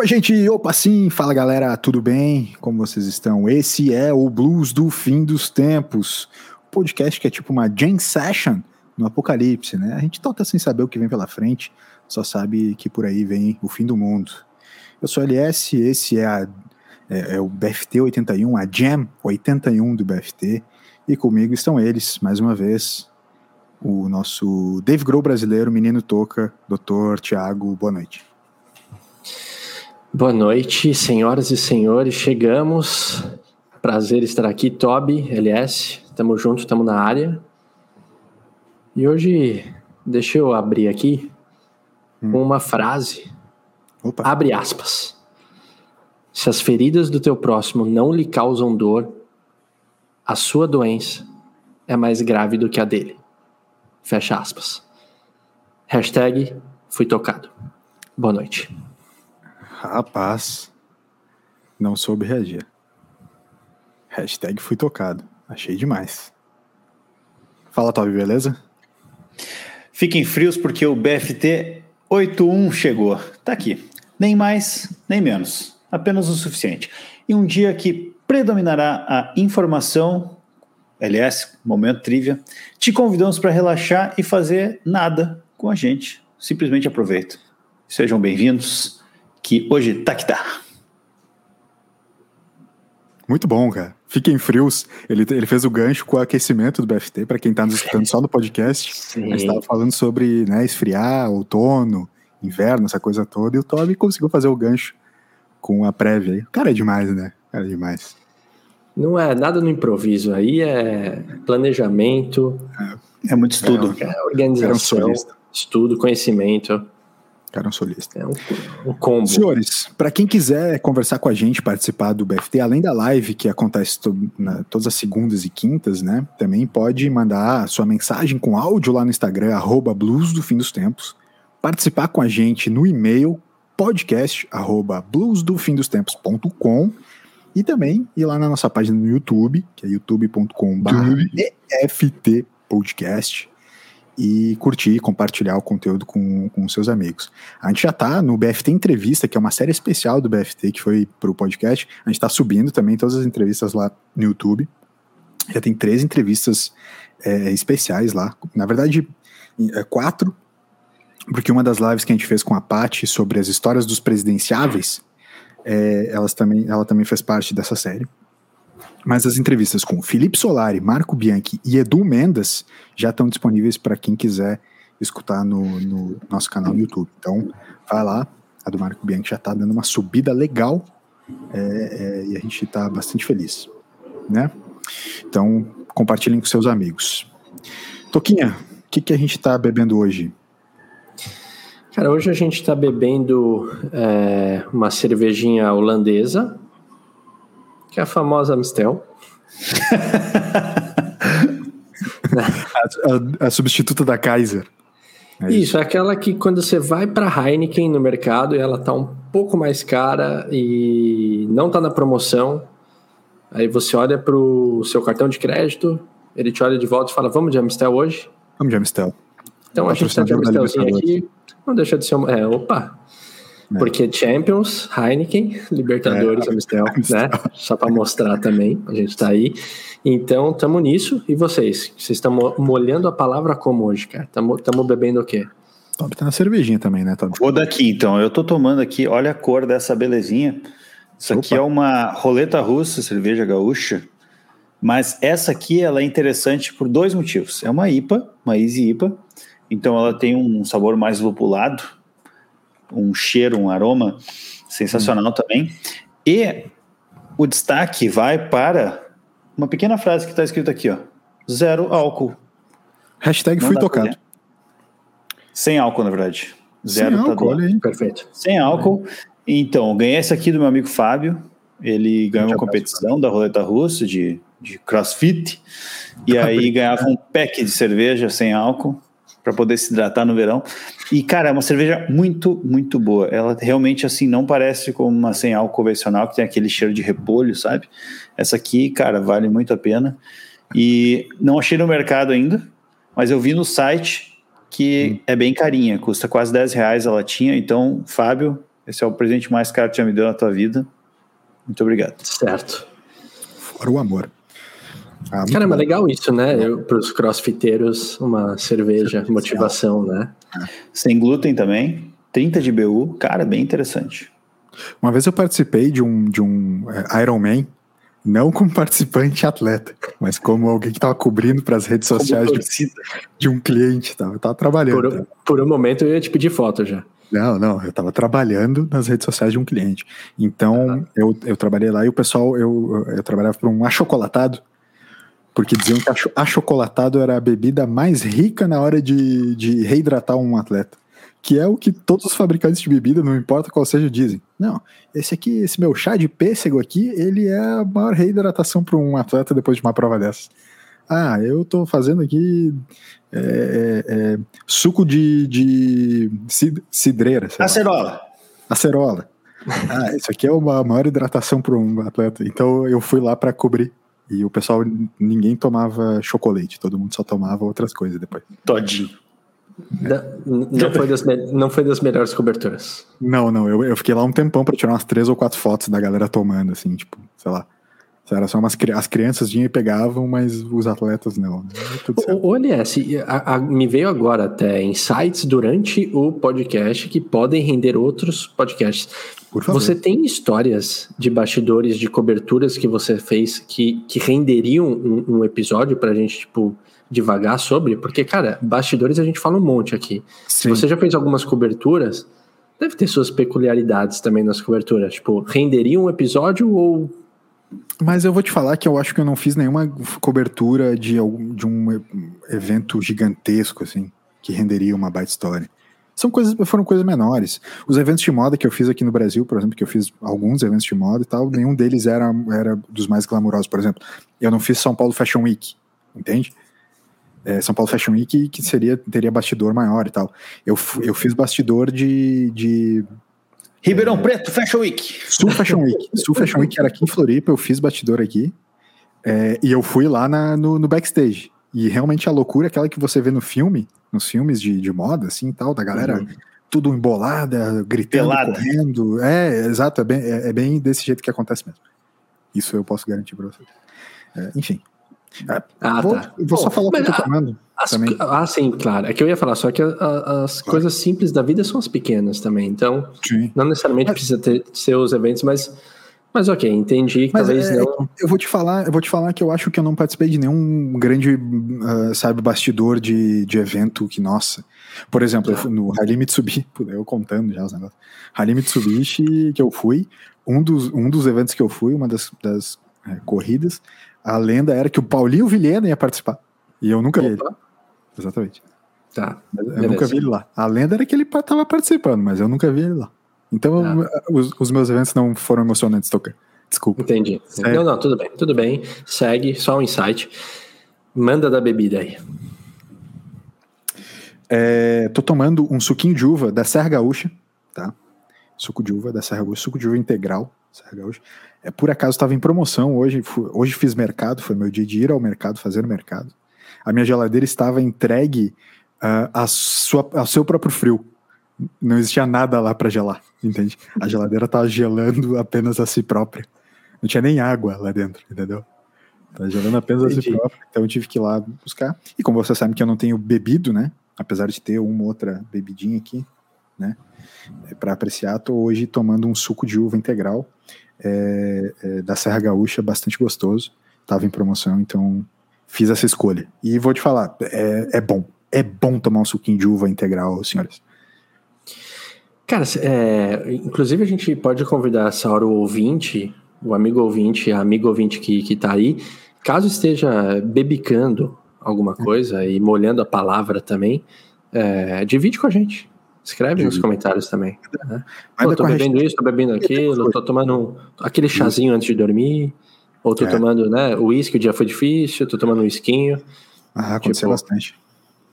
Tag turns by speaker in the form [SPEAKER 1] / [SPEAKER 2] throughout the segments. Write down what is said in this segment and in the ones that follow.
[SPEAKER 1] Oi, gente, opa, sim, fala galera, tudo bem? Como vocês estão? Esse é o Blues do Fim dos Tempos, podcast que é tipo uma jam session no apocalipse, né? A gente toca sem saber o que vem pela frente, só sabe que por aí vem o fim do mundo. Eu sou LS, esse é, a, é, é o BFT 81, a Jam 81 do BFT, e comigo estão eles, mais uma vez, o nosso Dave Grohl brasileiro, menino toca, doutor Tiago, boa noite.
[SPEAKER 2] Boa noite, senhoras e senhores, chegamos. Prazer estar aqui, Toby, LS, tamo junto, tamo na área. E hoje, deixa eu abrir aqui hum. uma frase. Opa. Abre aspas. Se as feridas do teu próximo não lhe causam dor, a sua doença é mais grave do que a dele. Fecha aspas. Hashtag fui tocado. Boa noite.
[SPEAKER 1] Rapaz, não soube reagir. Hashtag fui tocado. Achei demais. Fala, Toby, beleza?
[SPEAKER 3] Fiquem frios porque o BFT 81 chegou. Tá aqui. Nem mais, nem menos. Apenas o suficiente. E um dia que predominará a informação, LS, momento trivia, te convidamos para relaxar e fazer nada com a gente. Simplesmente aproveita. Sejam bem-vindos, que hoje tá que tá.
[SPEAKER 1] Muito bom, cara. Fiquem frios. Ele, ele fez o gancho com o aquecimento do BFT, para quem está nos escutando só no podcast. Sim. A gente estava falando sobre né, esfriar, outono, inverno, essa coisa toda, e o Toby conseguiu fazer o gancho com a prévia aí. Cara, é demais, né? Cara, é demais.
[SPEAKER 2] Não é nada no improviso, aí é planejamento.
[SPEAKER 3] É, é muito estudo.
[SPEAKER 2] É, é organização, um estudo, conhecimento.
[SPEAKER 1] Cara, um solista.
[SPEAKER 2] É um, um combo.
[SPEAKER 1] Senhores, para quem quiser conversar com a gente, participar do BFT, além da live que acontece to, na, todas as segundas e quintas, né? Também pode mandar sua mensagem com áudio lá no Instagram, arroba blues do fim dos tempos. Participar com a gente no e-mail podcast arroba bluesdofindostempos.com e também ir lá na nossa página no YouTube, que é youtube.com.br podcast e curtir, compartilhar o conteúdo com, com seus amigos. A gente já está no BFT Entrevista, que é uma série especial do BFT que foi para o podcast. A gente está subindo também todas as entrevistas lá no YouTube. Já tem três entrevistas é, especiais lá. Na verdade, é, quatro, porque uma das lives que a gente fez com a Paty sobre as histórias dos presidenciáveis, é, elas também, ela também fez parte dessa série. Mas as entrevistas com Felipe Solari, Marco Bianchi e Edu Mendes já estão disponíveis para quem quiser escutar no, no, nosso canal no YouTube. Então, vai lá. A do Marco Bianchi já está dando uma subida legal é, é, e a gente está bastante feliz. Né? Então, compartilhem com seus amigos. Toquinha, o que, que a gente está bebendo hoje?
[SPEAKER 2] Cara, hoje a gente está bebendo é, uma cervejinha holandesa que é a famosa Amstel.
[SPEAKER 1] a, a, a, substituta da Kaiser.
[SPEAKER 2] É isso. isso, é aquela que quando você vai para Heineken no mercado e ela tá um pouco mais cara e não tá na promoção, aí você olha pro seu cartão de crédito, ele te olha de volta e fala: Vamos de Amstel hoje?
[SPEAKER 1] Vamos de Amstel.
[SPEAKER 2] Então a gente tá de Amstelzinho aqui. Não deixa de ser uma. É, opa, é. Porque Champions, Heineken, Libertadores, é, Amistel, né? Só para mostrar também, a gente está aí. Então, estamos nisso. E vocês? Vocês estão molhando a palavra como hoje, cara? Estamos bebendo o quê?
[SPEAKER 1] Top tá na cervejinha também, né, Top?
[SPEAKER 3] Vou daqui, então. Eu tô tomando aqui, olha a cor dessa belezinha. Isso Opa. aqui é uma roleta russa, cerveja gaúcha. Mas essa aqui, ela é interessante por dois motivos. É uma IPA, uma Easy IPA. Então, ela tem um sabor mais lupulado um cheiro, um aroma sensacional hum. também. E o destaque vai para uma pequena frase que está escrita aqui, ó. Zero álcool.
[SPEAKER 1] Hashtag fui tocado.
[SPEAKER 3] Sem álcool, na verdade. Zero
[SPEAKER 1] Sem tá álcool, olha aí.
[SPEAKER 3] Perfeito. Sem álcool. Então, ganhei esse aqui do meu amigo Fábio. Ele ganhou uma competição da roleta russa de, de crossfit. E aí ganhava um pack de cerveja sem álcool para poder se hidratar no verão. E, cara, é uma cerveja muito, muito boa. Ela realmente, assim, não parece como uma sem álcool convencional, que tem aquele cheiro de repolho, sabe? Essa aqui, cara, vale muito a pena. E não achei no mercado ainda, mas eu vi no site que hum. é bem carinha, custa quase 10 reais a latinha. Então, Fábio, Esse é o presente mais caro que já me deu na tua vida. Muito obrigado.
[SPEAKER 2] Certo.
[SPEAKER 1] Fora o amor.
[SPEAKER 2] Ah, Caramba, bom. legal isso, né? Para os crossfiteiros, uma cerveja, motivação, né?
[SPEAKER 3] Sem glúten também, 30 de BU, cara, bem interessante.
[SPEAKER 1] Uma vez eu participei de um, de um é, Ironman, não como participante atleta, mas como alguém que estava cobrindo para as redes sociais de, de, um cliente. Tava, eu estava trabalhando.
[SPEAKER 2] Por, por, um momento eu ia te pedir foto já.
[SPEAKER 1] Não, não, eu estava trabalhando nas redes sociais de um cliente. Então eu, eu trabalhei lá e o pessoal, eu, eu trabalhava para um achocolatado, porque diziam que achocolatado era a bebida mais rica na hora de, de reidratar um atleta que é o que todos os fabricantes de bebida, não importa qual seja, dizem. Não, esse aqui, esse meu chá de pêssego aqui, ele é a maior reidratação para um atleta depois de uma prova dessas. Ah, eu estou fazendo aqui é, é, é, suco de, de cidreira.
[SPEAKER 3] Acerola.
[SPEAKER 1] Acerola. Ah, isso aqui é uma maior hidratação para um atleta. Então eu fui lá para cobrir. E o pessoal, ninguém tomava chocolate, todo mundo só tomava outras coisas depois.
[SPEAKER 3] Todinho.
[SPEAKER 2] Não, não, foi das, não foi das melhores coberturas.
[SPEAKER 1] Não, não. Eu, eu fiquei lá um tempão para tirar umas três ou quatro fotos da galera tomando, assim, tipo, sei lá. Era só umas as crianças vinham e pegavam, mas os atletas não. Né?
[SPEAKER 2] O, LS, a, a, me veio agora até insights durante o podcast que podem render outros podcasts. Você tem histórias de bastidores, de coberturas que você fez que, que renderiam um, um episódio pra gente, tipo, devagar sobre, porque, cara, bastidores a gente fala um monte aqui. Sim. Se você já fez algumas coberturas, deve ter suas peculiaridades também nas coberturas. Tipo, renderia um episódio ou.
[SPEAKER 1] Mas eu vou te falar que eu acho que eu não fiz nenhuma cobertura de, algum, de um evento gigantesco, assim, que renderia uma baita história. São coisas, foram coisas menores. Os eventos de moda que eu fiz aqui no Brasil, por exemplo, que eu fiz alguns eventos de moda e tal, nenhum deles era, era dos mais glamourosos. Por exemplo, eu não fiz São Paulo Fashion Week, entende? é, São Paulo Fashion Week que seria, teria bastidor maior e tal. Eu, eu fiz bastidor de. de
[SPEAKER 3] Ribeirão é, Preto Fashion Week.
[SPEAKER 1] Sul Fashion Week. Sul Fashion Week era aqui em Floripa, eu fiz bastidor aqui. É, e eu fui lá na, no, no, backstage. E realmente a loucura, aquela que você vê no filme, nos filmes de, de moda, assim e tal, da galera uhum. tudo embolada, gritando, Pelada. correndo. É, exato, é bem, é, é, bem desse jeito que acontece mesmo. Isso eu posso garantir pra vocês. É, enfim,
[SPEAKER 2] é, ah,
[SPEAKER 1] vou,
[SPEAKER 2] tá.
[SPEAKER 1] vou Bom, só falar o que eu tô tomando.
[SPEAKER 2] As, também. Ah, sim, claro. É que eu ia falar, só que a, a, as claro. coisas simples da vida são as pequenas também. Então, sim. não necessariamente mas, precisa ter seus eventos, mas. Mas ok, entendi que talvez é, não.
[SPEAKER 1] Eu vou te falar, eu vou te falar que eu acho que eu não participei de nenhum grande, uh, sabe, bastidor de, de evento que, nossa. Por exemplo, ah. no Rally Mitsubishi, eu contando já os negócios. Rally Mitsubishi que eu fui, um dos, um dos eventos que eu fui, uma das, das é, corridas, a lenda era que o Paulinho Vilhena ia participar. E eu nunca Opa. vi ele. Exatamente.
[SPEAKER 2] Tá.
[SPEAKER 1] Eu beleza. nunca vi ele lá. A lenda era que ele estava participando, mas eu nunca vi ele lá. Então, tá. os, os, meus eventos não foram emocionantes, Toca. Desculpa.
[SPEAKER 2] Entendi. Sério? Não, não, tudo bem, tudo bem. Segue, só um insight. Manda da bebida aí.
[SPEAKER 1] É, tô tomando um suquinho de uva da Serra Gaúcha, tá? Suco de uva da Serra Gaúcha, suco de uva integral, Serra Gaúcha. É, por acaso estava em promoção hoje, hoje fiz mercado, foi meu dia de ir ao mercado, fazer mercado. A minha geladeira estava entregue uh, a sua, ao seu próprio frio. Não existia nada lá para gelar, entende? A geladeira estava gelando apenas a si própria. Não tinha nem água lá dentro, entendeu? Estava gelando apenas Entendi. a si própria. Então eu tive que ir lá buscar. E como você sabe que eu não tenho bebido, né? Apesar de ter uma outra bebidinha aqui, né? É para apreciar, estou hoje tomando um suco de uva integral é, é, da Serra Gaúcha, bastante gostoso. Estava em promoção, então fiz essa escolha. E vou te falar, é, é bom. É bom tomar um suquinho de uva integral, senhores.
[SPEAKER 2] Cara, é, inclusive a gente pode convidar essa hora o ouvinte, o amigo ouvinte, a amigo ouvinte que, que tá aí, caso esteja bebicando alguma coisa e molhando a palavra também, é, divide com a gente. Escreve nos comentários também. Né? Pô, tô bebendo isso, tô bebendo aquilo, tô tomando aquele chazinho antes de dormir, ou tô é. tomando, né, o uísque, o dia foi difícil, tô tomando um esquinho.
[SPEAKER 1] Ah, aconteceu tipo, bastante.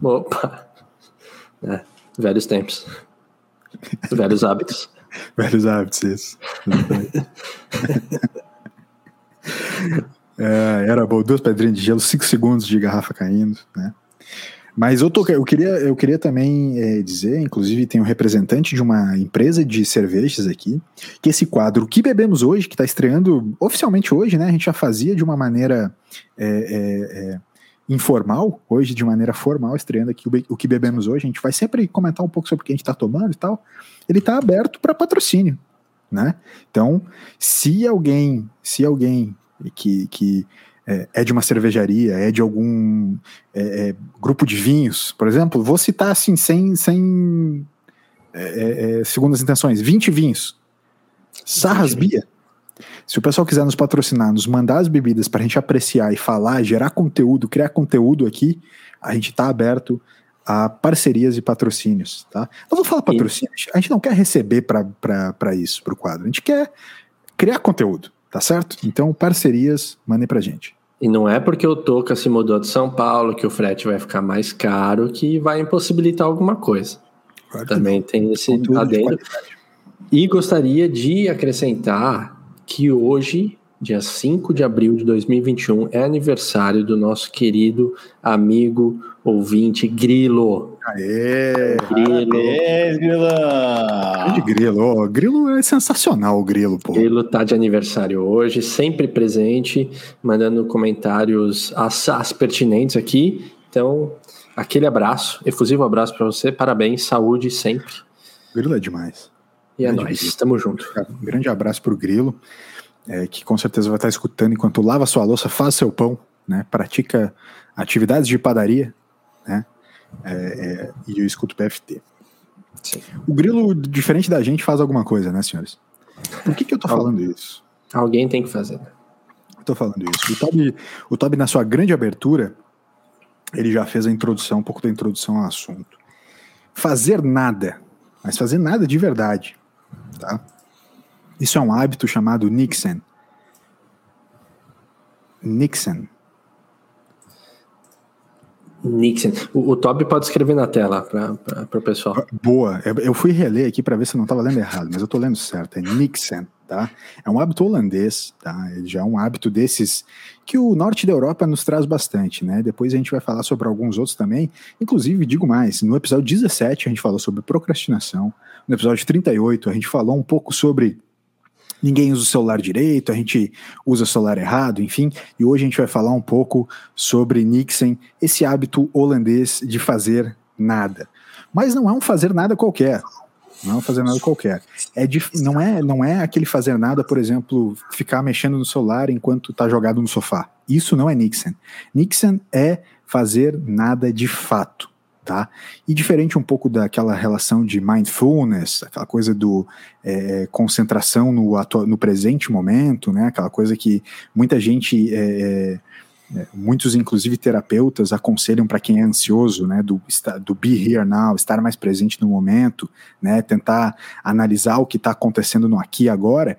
[SPEAKER 2] Opa! É, velhos tempos. velhos hábitos.
[SPEAKER 1] velhos hábitos, isso. é, era bom, duas pedrinhas de gelo, cinco segundos de garrafa caindo, né? Mas eu, tô, eu, queria, eu queria também é, dizer, inclusive tem um representante de uma empresa de cervejas aqui, que esse quadro, que bebemos hoje, que está estreando oficialmente hoje, né? A gente já fazia de uma maneira é, é, é informal, hoje de maneira formal, estreando aqui o, o, que bebemos hoje. A gente vai sempre comentar um pouco sobre o que a gente está tomando e tal. Ele está aberto para patrocínio, né? Então, se alguém, se alguém que, que é, é, de uma cervejaria, é de algum é, é, grupo de vinhos, por exemplo, vou citar assim, sem, sem é, é, segundas intenções, 20 vinhos. Sarras Bia. Se o pessoal quiser nos patrocinar, nos mandar as bebidas para a gente apreciar e falar, gerar conteúdo, criar conteúdo aqui, a gente está aberto a parcerias e patrocínios, tá? Não vou falar patrocínio, a gente não quer receber para isso, para o quadro, a gente quer criar conteúdo, tá certo? Então, parcerias, mandem para gente.
[SPEAKER 2] E não é porque o Toca se mudou de São Paulo que o frete vai ficar mais caro que vai impossibilitar alguma coisa. Claro Também tem esse adendo. E gostaria de acrescentar que hoje, dia 5 de abril de 2021, é aniversário do nosso querido amigo ouvinte Grilo.
[SPEAKER 1] Aê!
[SPEAKER 3] Grilo! Aê, Grilo!
[SPEAKER 1] Grilo. Grilo é sensacional, o Grilo, pô.
[SPEAKER 2] Grilo tá de aniversário hoje, sempre presente, mandando comentários as pertinentes aqui. Então, aquele abraço, efusivo abraço para você, parabéns, saúde sempre.
[SPEAKER 1] Grilo é demais.
[SPEAKER 2] E é nóis, estamos juntos.
[SPEAKER 1] Um grande abraço para o Grilo, é, que com certeza vai estar escutando enquanto lava sua louça, faz seu pão, né, pratica atividades de padaria, né, é, é, e eu escuto PFT. Sim. O Grilo, diferente da gente, faz alguma coisa, né, senhores? Por que, que eu tô falando isso?
[SPEAKER 2] Alguém tem que fazer.
[SPEAKER 1] Estou falando isso. O Toby, o Toby, na sua grande abertura, ele já fez a introdução, um pouco da introdução ao assunto. Fazer nada, mas fazer nada de verdade, Tá? Isso é um hábito chamado Nixon. Nixon.
[SPEAKER 2] Nixon. O, o Toby pode escrever na tela para o pessoal.
[SPEAKER 1] Boa. Eu, eu fui reler aqui para ver se eu não estava lendo errado, mas eu estou lendo certo. É Nixon, tá? É um hábito holandês, tá? Ele já é um hábito desses que o norte da Europa nos traz bastante, né? Depois a gente vai falar sobre alguns outros também. Inclusive, digo mais, no episódio 17 a gente falou sobre procrastinação. No episódio 38 a gente falou um pouco sobre ninguém usa o celular direito, a gente usa o celular errado, enfim. E hoje a gente vai falar um pouco sobre Nixon, esse hábito holandês de fazer nada. Mas não é um fazer nada qualquer. Não é um fazer nada qualquer. É de, não, é, não é aquele fazer nada, por exemplo, ficar mexendo no celular enquanto está jogado no sofá. Isso não é Nixon. Nixon é fazer nada de fato tá? E diferente um pouco daquela relação de mindfulness, aquela coisa do é, concentração no, no presente momento, né? Aquela coisa que muita gente, é, é, muitos inclusive terapeutas aconselham para quem é ansioso, né? Do, do be here now, estar mais presente no momento, né? Tentar analisar o que está acontecendo no aqui e agora.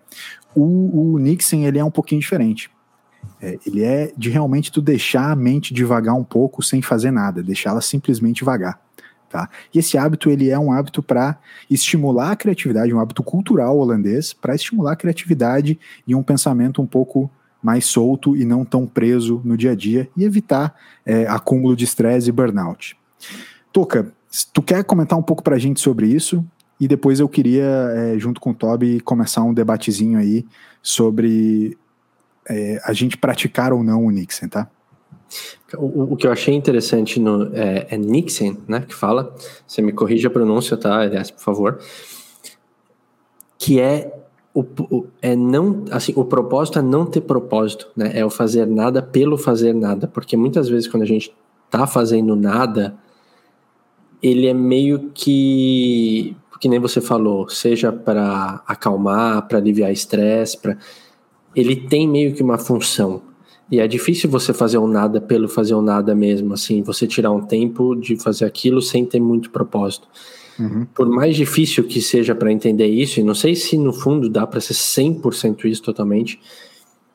[SPEAKER 1] O, o Nixon ele é um pouquinho diferente é, ele é de realmente tu deixar a mente devagar um pouco sem fazer nada, deixá-la simplesmente vagar. Tá? E esse hábito ele é um hábito para estimular a criatividade, um hábito cultural holandês para estimular a criatividade e um pensamento um pouco mais solto e não tão preso no dia a dia e evitar é, acúmulo de estresse e burnout. Toca, tu quer comentar um pouco para a gente sobre isso? E depois eu queria, é, junto com o Toby, começar um debatezinho aí sobre é, a gente praticar ou não o Nixon, tá?
[SPEAKER 2] O, o, que eu achei interessante no é, é Nixon, né, que fala, você me corrija a pronúncia, tá, aliás, por favor, que é o, é não, assim, o propósito é não ter propósito, né, é o fazer nada pelo fazer nada, porque muitas vezes quando a gente tá fazendo nada, ele é meio que, que nem você falou, seja para acalmar, para aliviar estresse, para ele tem meio que uma função. E é difícil você fazer um nada pelo fazer um nada mesmo, assim, você tirar um tempo de fazer aquilo sem ter muito propósito. Uhum. Por mais difícil que seja para entender isso, e não sei se no fundo dá para ser 100% isso totalmente,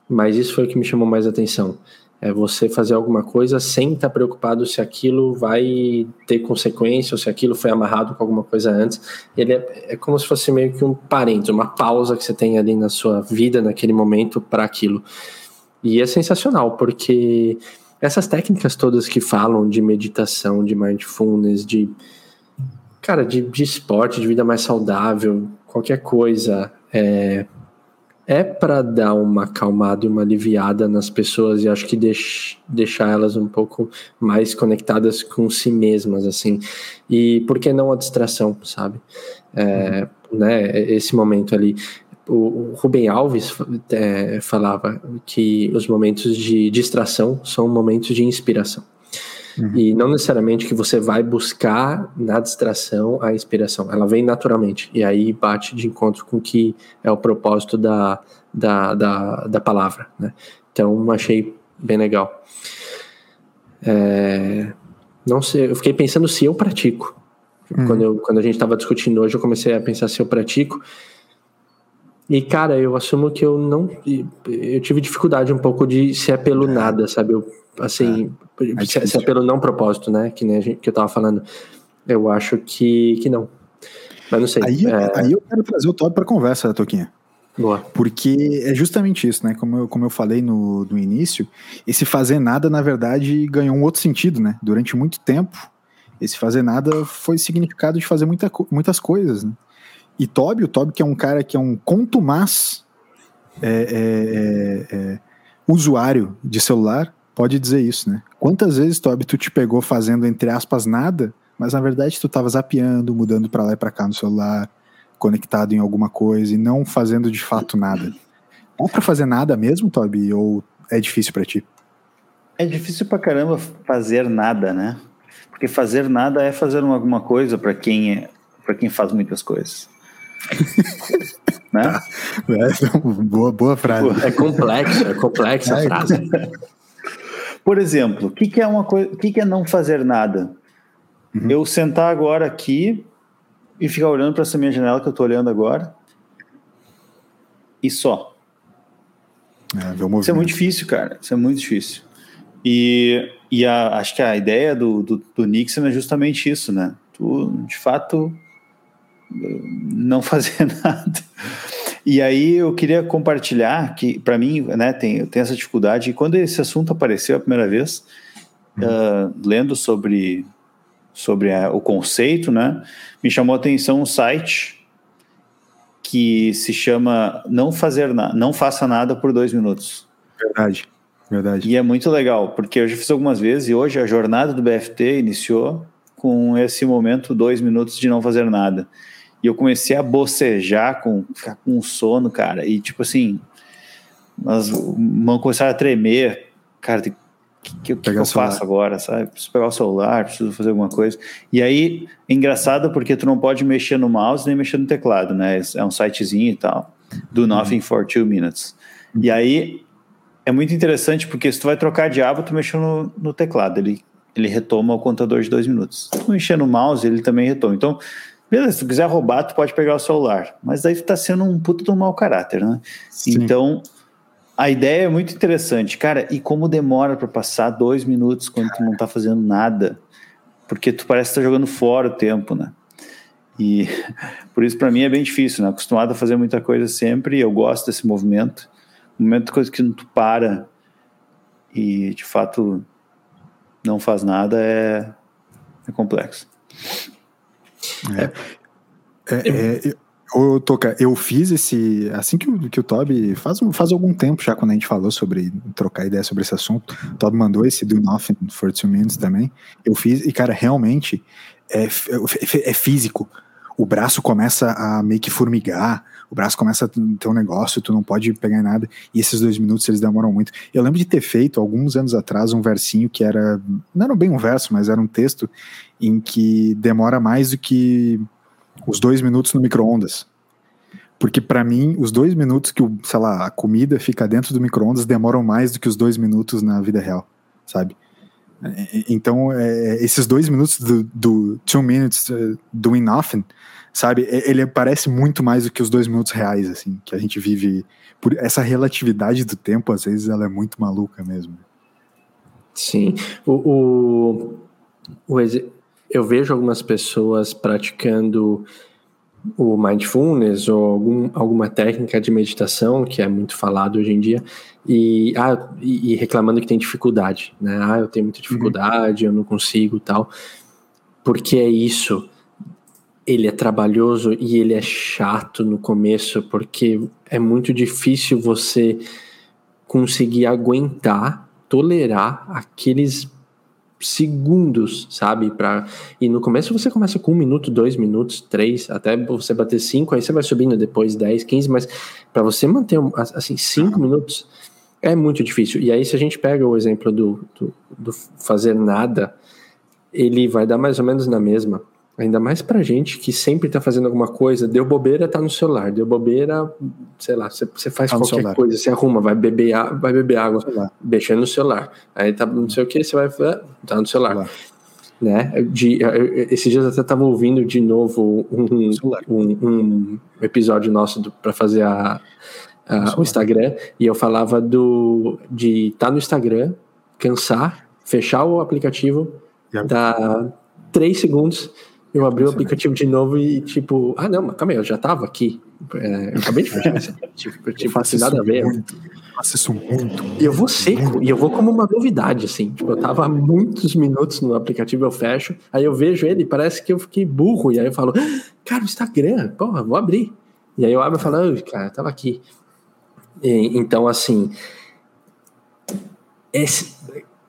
[SPEAKER 2] mas isso foi o que me chamou mais atenção é você fazer alguma coisa sem estar preocupado se aquilo vai ter consequência ou se aquilo foi amarrado com alguma coisa antes. Ele é, é como se fosse meio que um parênteses, uma pausa que você tem ali na sua vida naquele momento para aquilo. E é sensacional, porque essas técnicas todas que falam de meditação, de mindfulness, de cara, de, de esporte, de vida mais saudável, qualquer coisa, é, é para dar uma acalmada e uma aliviada nas pessoas e acho que deix, deixar elas um pouco mais conectadas com si mesmas, assim. E por que não a distração, sabe? É, uhum. né, esse momento ali. O, o Rubem Alves é, falava que os momentos de distração são momentos de inspiração. Uhum. E não necessariamente que você vai buscar na distração a inspiração, ela vem naturalmente. E aí bate de encontro com o que é o propósito da, da, da, da palavra. Né? Então, achei bem legal. É, não sei, eu fiquei pensando se eu pratico. Uhum. Quando, eu, quando a gente estava discutindo hoje, eu comecei a pensar se eu pratico. E, cara, eu assumo que eu não. Eu tive dificuldade um pouco de se é pelo nada, sabe? Eu assim, é. se, se é pelo não propósito, né? Que, nem gente, que eu tava falando. Eu acho que, que não. Mas não sei.
[SPEAKER 1] Aí, é... aí eu quero trazer o Todd para conversa, Toquinha.
[SPEAKER 2] Boa.
[SPEAKER 1] Porque é justamente isso, né? Como eu, como eu falei no, no início, esse fazer nada, na verdade, ganhou um outro sentido, né? Durante muito tempo, esse fazer nada foi significado de fazer muita, muitas coisas, né? E Toby, o Toby que é um cara que é um contumaz é, é, é, é usuário de celular, pode dizer isso, né? Quantas vezes, Toby, tu te pegou fazendo, entre aspas, nada, mas na verdade tu tava zapeando, mudando para lá e pra cá no celular, conectado em alguma coisa e não fazendo de fato nada. Dá pra fazer nada mesmo, Toby? Ou é difícil para ti?
[SPEAKER 3] É difícil pra caramba fazer nada, né? Porque fazer nada é fazer alguma coisa para quem é, quem faz muitas coisas. Né? Tá.
[SPEAKER 1] É, boa, boa frase.
[SPEAKER 2] É complexo, é complexa a frase.
[SPEAKER 3] Por exemplo, o que, que, é uma coisa, o que, que é não fazer nada? Uhum. Eu sentar agora aqui e ficar olhando para essa minha janela que eu estou olhando agora e só. É, Isso é muito difícil, cara. Isso é muito difícil. E, e a, acho que a ideia do, do, do Nixon é justamente isso, né? Tu, de fato, não fazer nada. E aí eu queria compartilhar que, para mim, né, tem, eu tenho essa dificuldade. E quando esse assunto apareceu a primeira vez, uhum. uh, lendo sobre, sobre a, o conceito, né, me chamou a atenção um site que se chama Não Fazer Nada, Não Faça Nada por Dois Minutos.
[SPEAKER 1] Verdade, verdade.
[SPEAKER 3] E é muito legal, porque eu já fiz algumas vezes e hoje a jornada do BFT iniciou com esse momento, dois minutos de não fazer nada. E eu comecei a bocejar, com, com sono, cara. E tipo assim, as mãos começaram a tremer. Cara, o que, que, que, eu faço agora, sabe? Preciso pegar o celular, preciso fazer alguma coisa. E aí, é engraçado porque tu não pode mexer no mouse nem mexer no teclado, né? É um sitezinho e tal. Do uhum. Nothing for Two Minutes. E aí, é muito interessante porque se tu vai trocar de aba, tu mexe no, no teclado. Ele, ele retoma o contador de dois minutos. Se tu mexer no mouse, ele também retoma. Então, Beleza, se tu quiser roubar, tu pode pegar o celular. Mas daí tu tá sendo um puto do mau caráter, né? Sim. Então, a ideia é muito interessante. Cara, e como demora para passar dois minutos quando tu não tá fazendo nada? Porque tu parece que tá jogando fora o tempo, né? E por isso para mim é bem difícil, né? Acostumado a fazer muita coisa sempre, eu gosto desse movimento. O momento coisa que tu para e de fato não faz nada é, é complexo.
[SPEAKER 1] É. é, é eu, Toca, eu fiz esse. Assim que o, que o Toby. Faz, faz algum tempo já, quando a gente falou sobre. trocar ideia sobre esse assunto. O Toby mandou esse Do Nothing for Two Minutes também. Eu fiz, e cara, realmente. É, é, é físico. O braço começa a meio que formigar, o braço começa a ter um negócio, tu não pode pegar nada, e esses dois minutos eles demoram muito. Eu lembro de ter feito, alguns anos atrás, um versinho que era, não era bem um verso, mas era um texto, em que demora mais do que os dois minutos no micro-ondas. Porque para mim, os dois minutos que, sei lá, a comida fica dentro do micro-ondas demoram mais do que os dois minutos na vida real, sabe? Então, é, esses dois minutos do, do Two Minutes uh, Doing Nothing, sabe? Ele parece muito mais do que os dois minutos reais, assim, que a gente vive. Por essa relatividade do tempo, às vezes, ela é muito maluca mesmo.
[SPEAKER 2] Sim. O, o, o eu vejo algumas pessoas praticando o mindfulness ou algum, alguma técnica de meditação que é muito falado hoje em dia e, ah, e, e reclamando que tem dificuldade, né? Ah, eu tenho muita uhum. dificuldade, uhum. eu não consigo tal. Porque é isso. Ele é trabalhoso e ele é chato no começo porque é muito difícil você conseguir aguentar, tolerar aqueles segundos, sabe? Pra... E no começo você começa com um minuto, dois minutos, três, até você bater cinco, aí você vai subindo depois dez, quinze, mas para você manter assim cinco minutos é muito difícil. E aí se a gente pega o exemplo do, do, do fazer nada, ele vai dar mais ou menos na mesma. Ainda mais pra gente que sempre tá fazendo alguma coisa, deu bobeira, tá no celular, deu bobeira, sei lá, você faz tá qualquer coisa, você arruma, vai beber, vai beber água, mexendo no celular. Aí tá não sei o que, você vai, tá no celular. Né? De, esses dias eu até tava ouvindo de novo um, um, um episódio nosso para fazer a, a o Instagram, e eu falava do de estar tá no Instagram, cansar, fechar o aplicativo, yep. dar três segundos eu abri o aplicativo de novo e, tipo, ah, não, mas calma aí, eu já tava aqui. É, eu acabei de fechar esse aplicativo. Tipo, faço nada a ver. Muito,
[SPEAKER 1] faço isso muito.
[SPEAKER 2] E eu vou seco, e eu vou como uma novidade, assim. Tipo, eu tava há muitos minutos no aplicativo, eu fecho, aí eu vejo ele, parece que eu fiquei burro, e aí eu falo, ah, cara, o Instagram, porra, vou abrir. E aí eu abro e falo, ah, cara, tava aqui. E, então, assim, esse,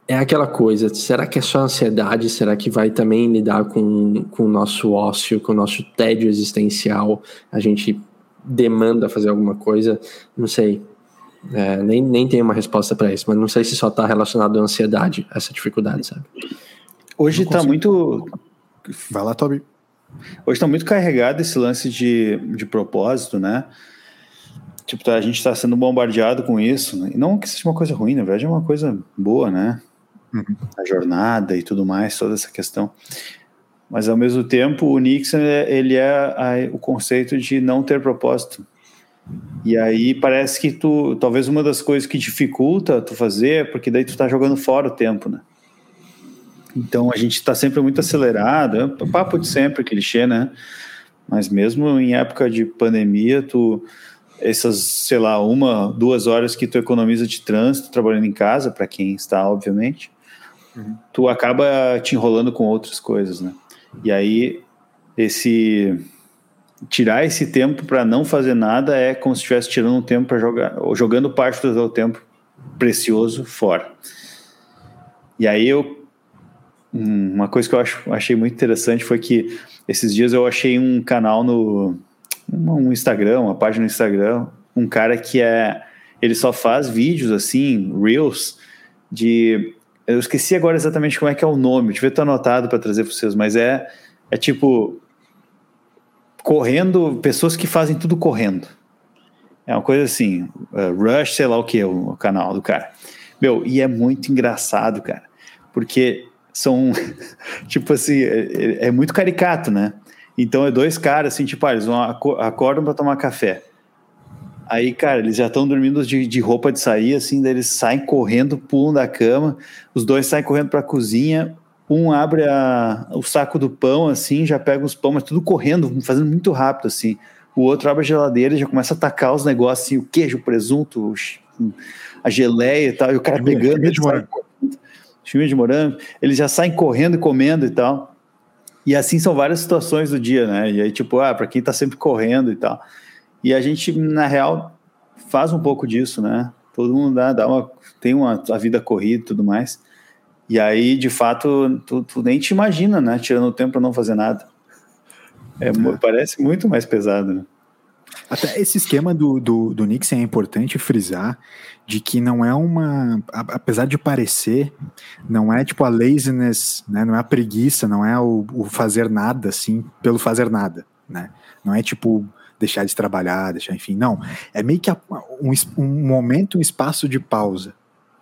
[SPEAKER 2] é aquela coisa, será que é só ansiedade? Será que vai também lidar com, com o nosso ócio, com o nosso tédio existencial? A gente demanda fazer alguma coisa? Não sei. É, nem, nem tenho uma resposta para isso, mas não sei se só está relacionado à ansiedade, essa dificuldade, sabe?
[SPEAKER 3] Hoje está muito.
[SPEAKER 1] Vai lá, Toby.
[SPEAKER 3] Hoje está muito carregado esse lance de, de propósito, né? Tipo, tá, a gente está sendo bombardeado com isso. Né? E não que seja uma coisa ruim, na verdade é uma coisa boa, né? Uhum. a jornada e tudo mais, toda essa questão. Mas ao mesmo tempo, o Nixon ele é o conceito de não ter propósito. E aí parece que tu, talvez uma das coisas que dificulta tu fazer, é porque daí tu tá jogando fora o tempo, né? Então a gente está sempre muito acelerado, é papo de sempre, clichê, né? Mas mesmo em época de pandemia, tu essas, sei lá, uma, duas horas que tu economiza de trânsito trabalhando em casa, para quem está, obviamente, uhum. tu acaba te enrolando com outras coisas, né? E aí, esse tirar esse tempo para não fazer nada é como se estivesse tirando um tempo para jogar, ou jogando parte do teu tempo precioso fora. E aí eu uma coisa que eu acho, achei muito interessante foi que esses dias eu achei um canal no um Instagram, uma página no Instagram, um cara que é ele só faz vídeos assim, reels de eu esqueci agora exatamente como é que é o nome, eu ver, tá anotado para trazer para vocês, mas é, é tipo correndo, pessoas que fazem tudo correndo. É uma coisa assim, uh, Rush, sei lá o que, o, o canal do cara. Meu, e é muito engraçado, cara, porque são, tipo assim, é, é, muito caricato, né? Então é dois caras, assim, tipo, ah, eles vão, acordam para tomar café. Aí, cara, eles já estão dormindo de, de, roupa de sair, assim, daí eles saem correndo, pulam da cama, os dois saem correndo para a cozinha, um abre a, o saco do pão, assim, já pega os pão, mas tudo correndo, fazendo muito rápido, assim. O outro abre a geladeira e já começa a atacar os negócios, assim, o queijo, o presunto, a geleia e tal, e o cara pegando... Chimia de morango. De morango. Eles já saem correndo e comendo e tal. E assim são várias situações do dia, né? E aí, tipo, ah, para quem tá sempre correndo e tal... E a gente, na real, faz um pouco disso, né? Todo mundo dá, dá uma, tem uma a vida corrida e tudo mais. E aí, de fato, tu, tu nem te imagina, né? Tirando o tempo para não fazer nada. É, parece muito mais pesado, né?
[SPEAKER 1] Até esse esquema do, do, do Nixon é importante frisar de que não é uma. Apesar de parecer, não é tipo a laziness, né? Não é a preguiça, não é o, o fazer nada, assim, pelo fazer nada, né? Não é tipo deixar de trabalhar, deixar, enfim, não. É meio que um, um momento, um espaço de pausa,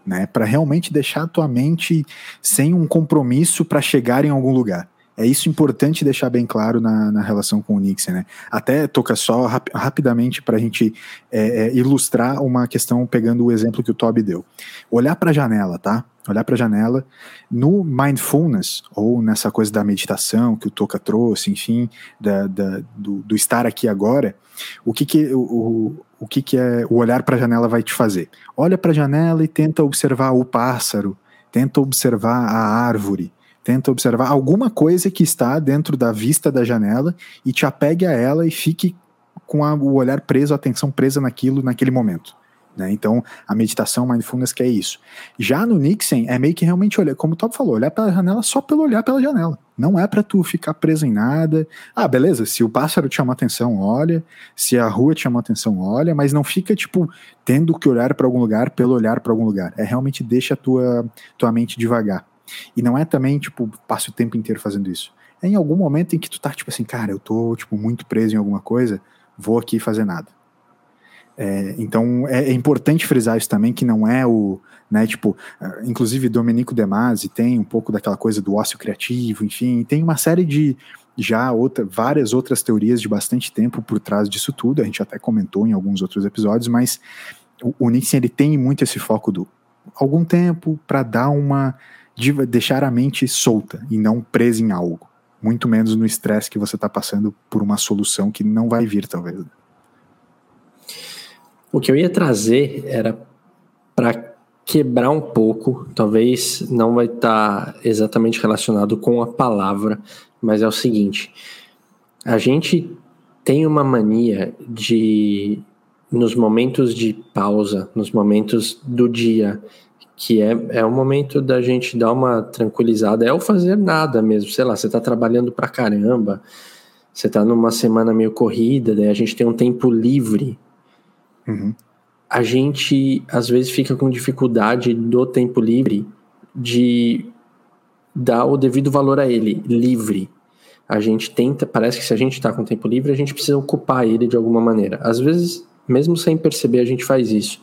[SPEAKER 1] né, para realmente deixar a tua mente sem um compromisso para chegar em algum lugar. É isso importante deixar bem claro na, na relação com o Nixon, né? Até toca só rap, rapidamente para a gente é, é, ilustrar uma questão pegando o exemplo que o Toby deu. Olhar para a janela, tá? olhar para a janela. No mindfulness, ou nessa coisa da meditação que o Toca trouxe, enfim, da, da do, do, estar aqui agora, o que, que, o, o que, que é o olhar para a janela vai te fazer? Olha para a janela e tenta observar o pássaro, tenta observar a árvore, tenta observar alguma coisa que está dentro da vista da janela e te apegue a ela e fique com a, o olhar preso, a atenção presa naquilo naquele momento. Né? Então, a meditação mindfulness que é isso. Já no Nixon, é meio que realmente olhar, como o Top falou, olhar pela janela só pelo olhar pela janela. Não é para tu ficar preso em nada. Ah, beleza, se o pássaro te chama atenção, olha. Se a rua te chama atenção, olha. Mas não fica, tipo, tendo que olhar para algum lugar pelo olhar para algum lugar. É realmente deixa a tua, tua mente devagar. E não é também, tipo, passe o tempo inteiro fazendo isso. É em algum momento em que tu tá, tipo assim, cara, eu tô, tipo, muito preso em alguma coisa, vou aqui fazer nada é, então é, é, importante frisar isso também, que não é o, né, tipo, é, inclusive Domenico De Masi tem um pouco daquela coisa do ócio criativo, enfim, tem uma série de já outra, várias outras teorias de bastante tempo por trás disso tudo, a gente até comentou em alguns outros episódios, mas o, o ele tem muito esse foco do algum tempo para dar uma deixar a mente solta e não presa em algo, muito menos no estresse que você está passando por uma solução que não vai vir talvez.
[SPEAKER 2] O que eu ia trazer era para quebrar um pouco, talvez não vai estar tá exatamente relacionado com a palavra, mas é o seguinte: a gente tem uma mania de, nos momentos de pausa, nos momentos do dia, que é, é o momento da gente dar uma tranquilizada, é o fazer nada mesmo, sei lá, você está trabalhando pra caramba, você está numa semana meio corrida, daí a gente tem um tempo livre Uhum. A gente às vezes fica com dificuldade do tempo livre de dar o devido valor a ele, livre. A gente tenta, parece que se a gente está com tempo livre, a gente precisa ocupar ele de alguma maneira. Às vezes, mesmo sem perceber, a gente faz isso.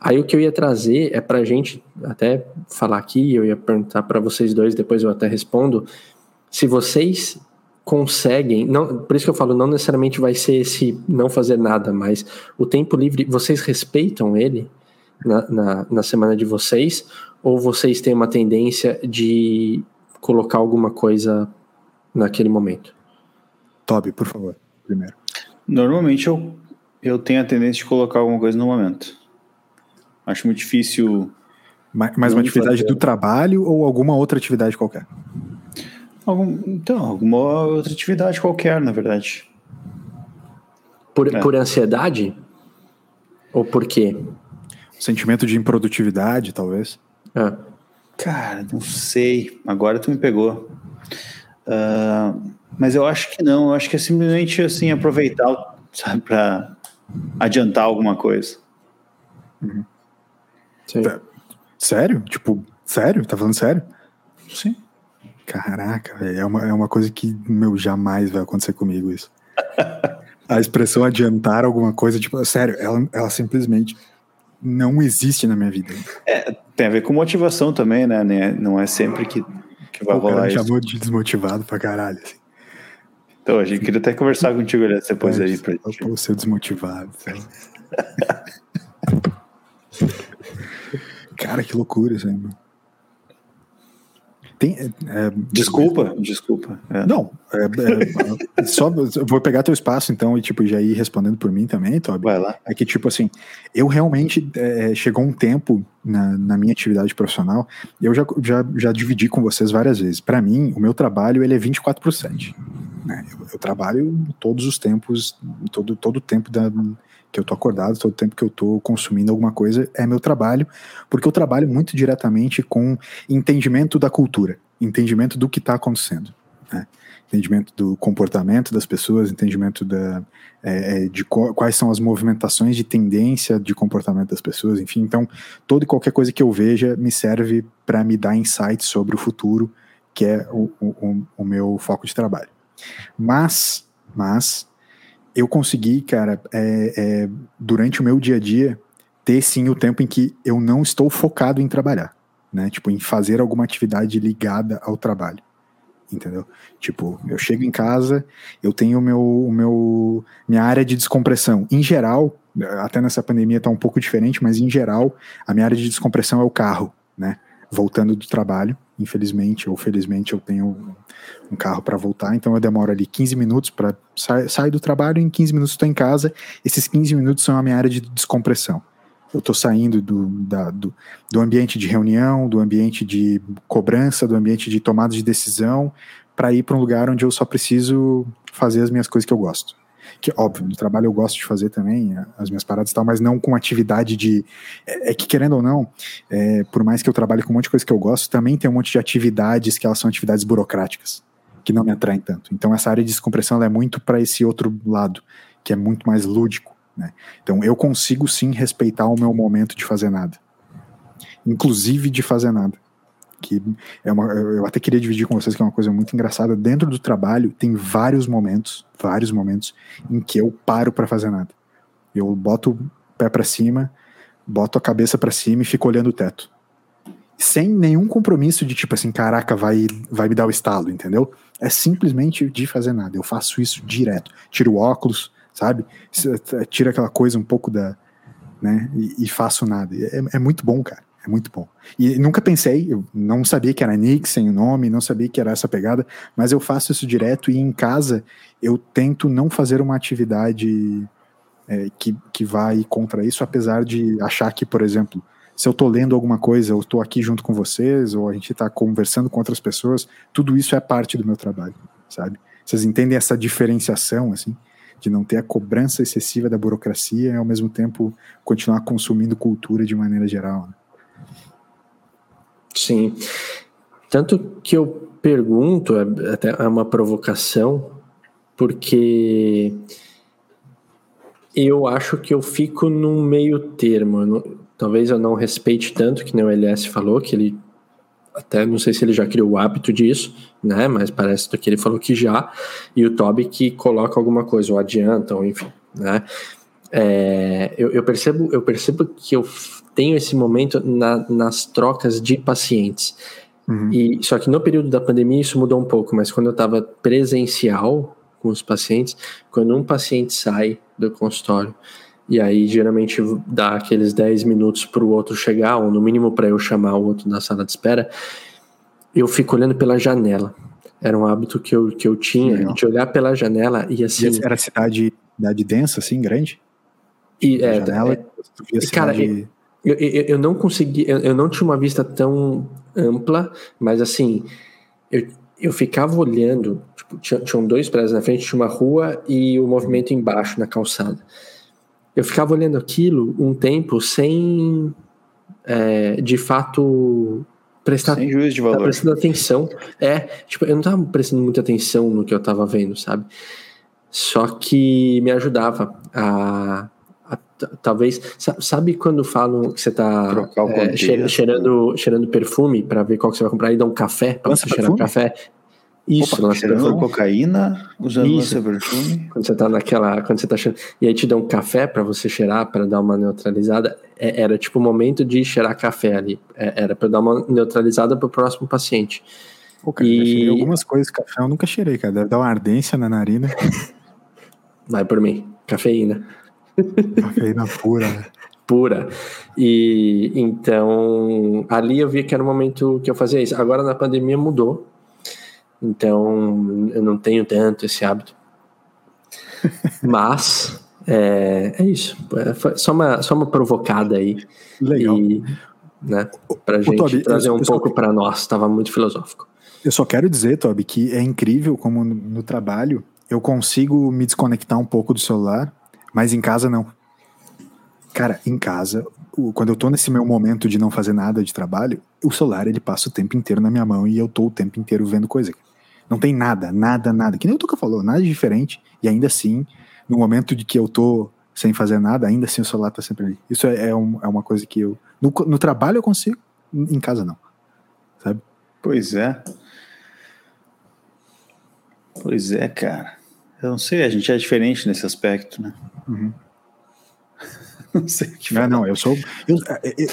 [SPEAKER 2] Aí o que eu ia trazer é para a gente até falar aqui, eu ia perguntar para vocês dois, depois eu até respondo, se vocês conseguem, não, por isso que eu falo, não necessariamente vai ser esse não fazer nada, mas o tempo livre, vocês respeitam ele na, na, na semana de vocês, ou vocês têm uma tendência de colocar alguma coisa naquele momento?
[SPEAKER 1] Toby, por favor, primeiro.
[SPEAKER 3] Normalmente eu, eu tenho a tendência de colocar alguma coisa no momento. Acho muito difícil.
[SPEAKER 1] Mais, mais uma atividade fazer. do trabalho ou alguma outra atividade qualquer?
[SPEAKER 3] Algum, então, alguma outra atividade qualquer, na verdade.
[SPEAKER 2] Por, é. por ansiedade? Ou por quê?
[SPEAKER 1] Sentimento de improdutividade, talvez.
[SPEAKER 3] É. Cara, não sei. Agora tu me pegou. Uh, mas eu acho que não. Eu acho que é simplesmente assim, aproveitar, pra adiantar alguma coisa.
[SPEAKER 1] Uhum. Sério? Tipo, sério? Tá falando sério?
[SPEAKER 3] Sim.
[SPEAKER 1] Caraca, velho, é uma, é uma coisa que, meu, jamais vai acontecer comigo isso. a expressão adiantar alguma coisa, tipo, sério, ela, ela simplesmente não existe na minha vida.
[SPEAKER 3] É, tem a ver com motivação também, né? Não é sempre que, que vai o rolar isso.
[SPEAKER 1] chamou de desmotivado pra caralho, assim.
[SPEAKER 3] Então, a gente queria até conversar contigo depois é, aí. Pra
[SPEAKER 1] gente. Eu ser desmotivado, sabe? Cara, que loucura isso aí, meu.
[SPEAKER 3] Tem, é, é, desculpa, desculpa.
[SPEAKER 1] É. Não, é, é, só vou pegar teu espaço então e tipo já ir respondendo por mim também, Toby.
[SPEAKER 3] Vai lá.
[SPEAKER 1] É que tipo assim, eu realmente é, chegou um tempo na, na, minha atividade profissional, eu já, já, já dividi com vocês várias vezes. Para mim, o meu trabalho ele é 24 por 7. Né? Eu, eu, trabalho todos os tempos, todo todo o tempo da que eu tô acordado, todo o tempo que eu tô consumindo alguma coisa é meu trabalho, porque eu trabalho muito diretamente com entendimento da cultura, entendimento do que está acontecendo, né? entendimento do comportamento das pessoas, entendimento da, é, é de quais são as movimentações de tendência de comportamento das pessoas, enfim, então toda e qualquer coisa que eu veja me serve para me dar insights sobre o futuro, que é o, o, o meu foco de trabalho. Mas, mas eu consegui, cara, é, é, durante o meu dia a dia, ter sim o tempo em que eu não estou focado em trabalhar, né? Tipo, em fazer alguma atividade ligada ao trabalho. entendeu? Tipo, eu chego em casa, eu tenho meu, o meu, minha área de descompressão. Em geral, até nessa pandemia tá um pouco diferente, mas em geral, a minha área de descompressão é o carro, né? Voltando do trabalho, infelizmente ou felizmente eu tenho um carro para voltar, então eu demoro ali 15 minutos para sair do trabalho, em 15 minutos estou em casa. Esses 15 minutos são a minha área de descompressão. Eu estou saindo do, da, do, do ambiente de reunião, do ambiente de cobrança, do ambiente de tomada de decisão, para ir para um lugar onde eu só preciso fazer as minhas coisas que eu gosto. Que, óbvio, no trabalho eu gosto de fazer também as minhas paradas e tal, mas não com atividade de. É, é que, querendo ou não, é, por mais que eu trabalhe com um monte de coisa que eu gosto, também tem um monte de atividades que elas são atividades burocráticas, que não me atraem tanto. Então, essa área de descompressão é muito para esse outro lado, que é muito mais lúdico. Né? Então, eu consigo sim respeitar o meu momento de fazer nada, inclusive de fazer nada que é uma, eu até queria dividir com vocês que é uma coisa muito engraçada. Dentro do trabalho tem vários momentos, vários momentos em que eu paro para fazer nada. Eu boto o pé para cima, boto a cabeça para cima e fico olhando o teto. Sem nenhum compromisso de tipo assim, caraca, vai, vai me dar o estalo, entendeu? É simplesmente de fazer nada. Eu faço isso direto. Tiro o óculos, sabe? Tira aquela coisa um pouco da. Né? E, e faço nada. É, é muito bom, cara. É muito bom. E nunca pensei, eu não sabia que era Nixon o nome, não sabia que era essa pegada, mas eu faço isso direto e em casa eu tento não fazer uma atividade é, que, que vai contra isso, apesar de achar que, por exemplo, se eu estou lendo alguma coisa, eu estou aqui junto com vocês, ou a gente está conversando com outras pessoas, tudo isso é parte do meu trabalho, sabe? Vocês entendem essa diferenciação, assim? De não ter a cobrança excessiva da burocracia e, ao mesmo tempo, continuar consumindo cultura de maneira geral. Né?
[SPEAKER 2] Sim. Tanto que eu pergunto, é até é uma provocação, porque eu acho que eu fico num meio termo. talvez eu não respeite tanto, que nem o LS falou, que ele até não sei se ele já criou o hábito disso, né? Mas parece que ele falou que já, e o Toby que coloca alguma coisa, ou adianta, ou enfim, né? É, eu, eu, percebo, eu percebo que eu tenho esse momento na, nas trocas de pacientes. Uhum. E só que no período da pandemia isso mudou um pouco, mas quando eu estava presencial com os pacientes, quando um paciente sai do consultório e aí geralmente dá aqueles 10 minutos para o outro chegar, ou no mínimo para eu chamar o outro da sala de espera, eu fico olhando pela janela. Era um hábito que eu, que eu tinha, de olhar pela janela e assim. E
[SPEAKER 1] era cidade, cidade densa, assim, grande?
[SPEAKER 2] E, é, janela, é, cara, cidade... Eu, eu, eu não consegui, eu, eu, não tinha uma vista tão ampla, mas assim, eu, eu ficava olhando, tipo, tinha, tinham dois prédios na frente, tinha uma rua e o movimento embaixo na calçada. Eu ficava olhando aquilo um tempo sem, é, de fato, prestar,
[SPEAKER 3] sem juízo de valor.
[SPEAKER 2] prestando atenção. É, tipo, eu não estava prestando muita atenção no que eu estava vendo, sabe? Só que me ajudava a talvez sabe quando falam que você está é, cheirando, cheirando perfume para ver qual que você vai comprar e dá um café? Para você cheirar café?
[SPEAKER 3] Isso Opa, cheirando perfume. cocaína usando isso. perfume.
[SPEAKER 2] Quando você tá naquela quando você tá cheirando e aí te dá um café para você cheirar para dar uma neutralizada é, era tipo o momento de cheirar café ali. É, era para dar uma neutralizada para o próximo paciente.
[SPEAKER 1] Pô, cara, e algumas coisas café eu nunca cheirei cara deve dar uma ardência na narina.
[SPEAKER 2] Vai por mim cafeína
[SPEAKER 1] Cafeína pura, né?
[SPEAKER 2] Pura. E então ali eu vi que era o momento que eu fazia isso. Agora na pandemia mudou. Então eu não tenho tanto esse hábito. Mas é, é isso. É, só, uma, só uma provocada aí.
[SPEAKER 1] Legal.
[SPEAKER 2] E, né, pra gente Toby, trazer eu, um eu pouco só... para nós. Estava muito filosófico.
[SPEAKER 1] Eu só quero dizer, Toby, que é incrível como no, no trabalho eu consigo me desconectar um pouco do celular mas em casa não. Cara, em casa, quando eu tô nesse meu momento de não fazer nada de trabalho, o celular ele passa o tempo inteiro na minha mão e eu tô o tempo inteiro vendo coisa. Não tem nada, nada, nada. Que nem o Tuca falou, nada diferente. E ainda assim, no momento de que eu tô sem fazer nada, ainda assim o celular tá sempre ali. Isso é, é, um, é uma coisa que eu. No, no trabalho eu consigo, em casa não. Sabe?
[SPEAKER 3] Pois é. Pois é, cara. Eu não sei, a gente é diferente nesse aspecto, né? Uhum.
[SPEAKER 1] Não sei o que. Não, não, eu sou. Eu,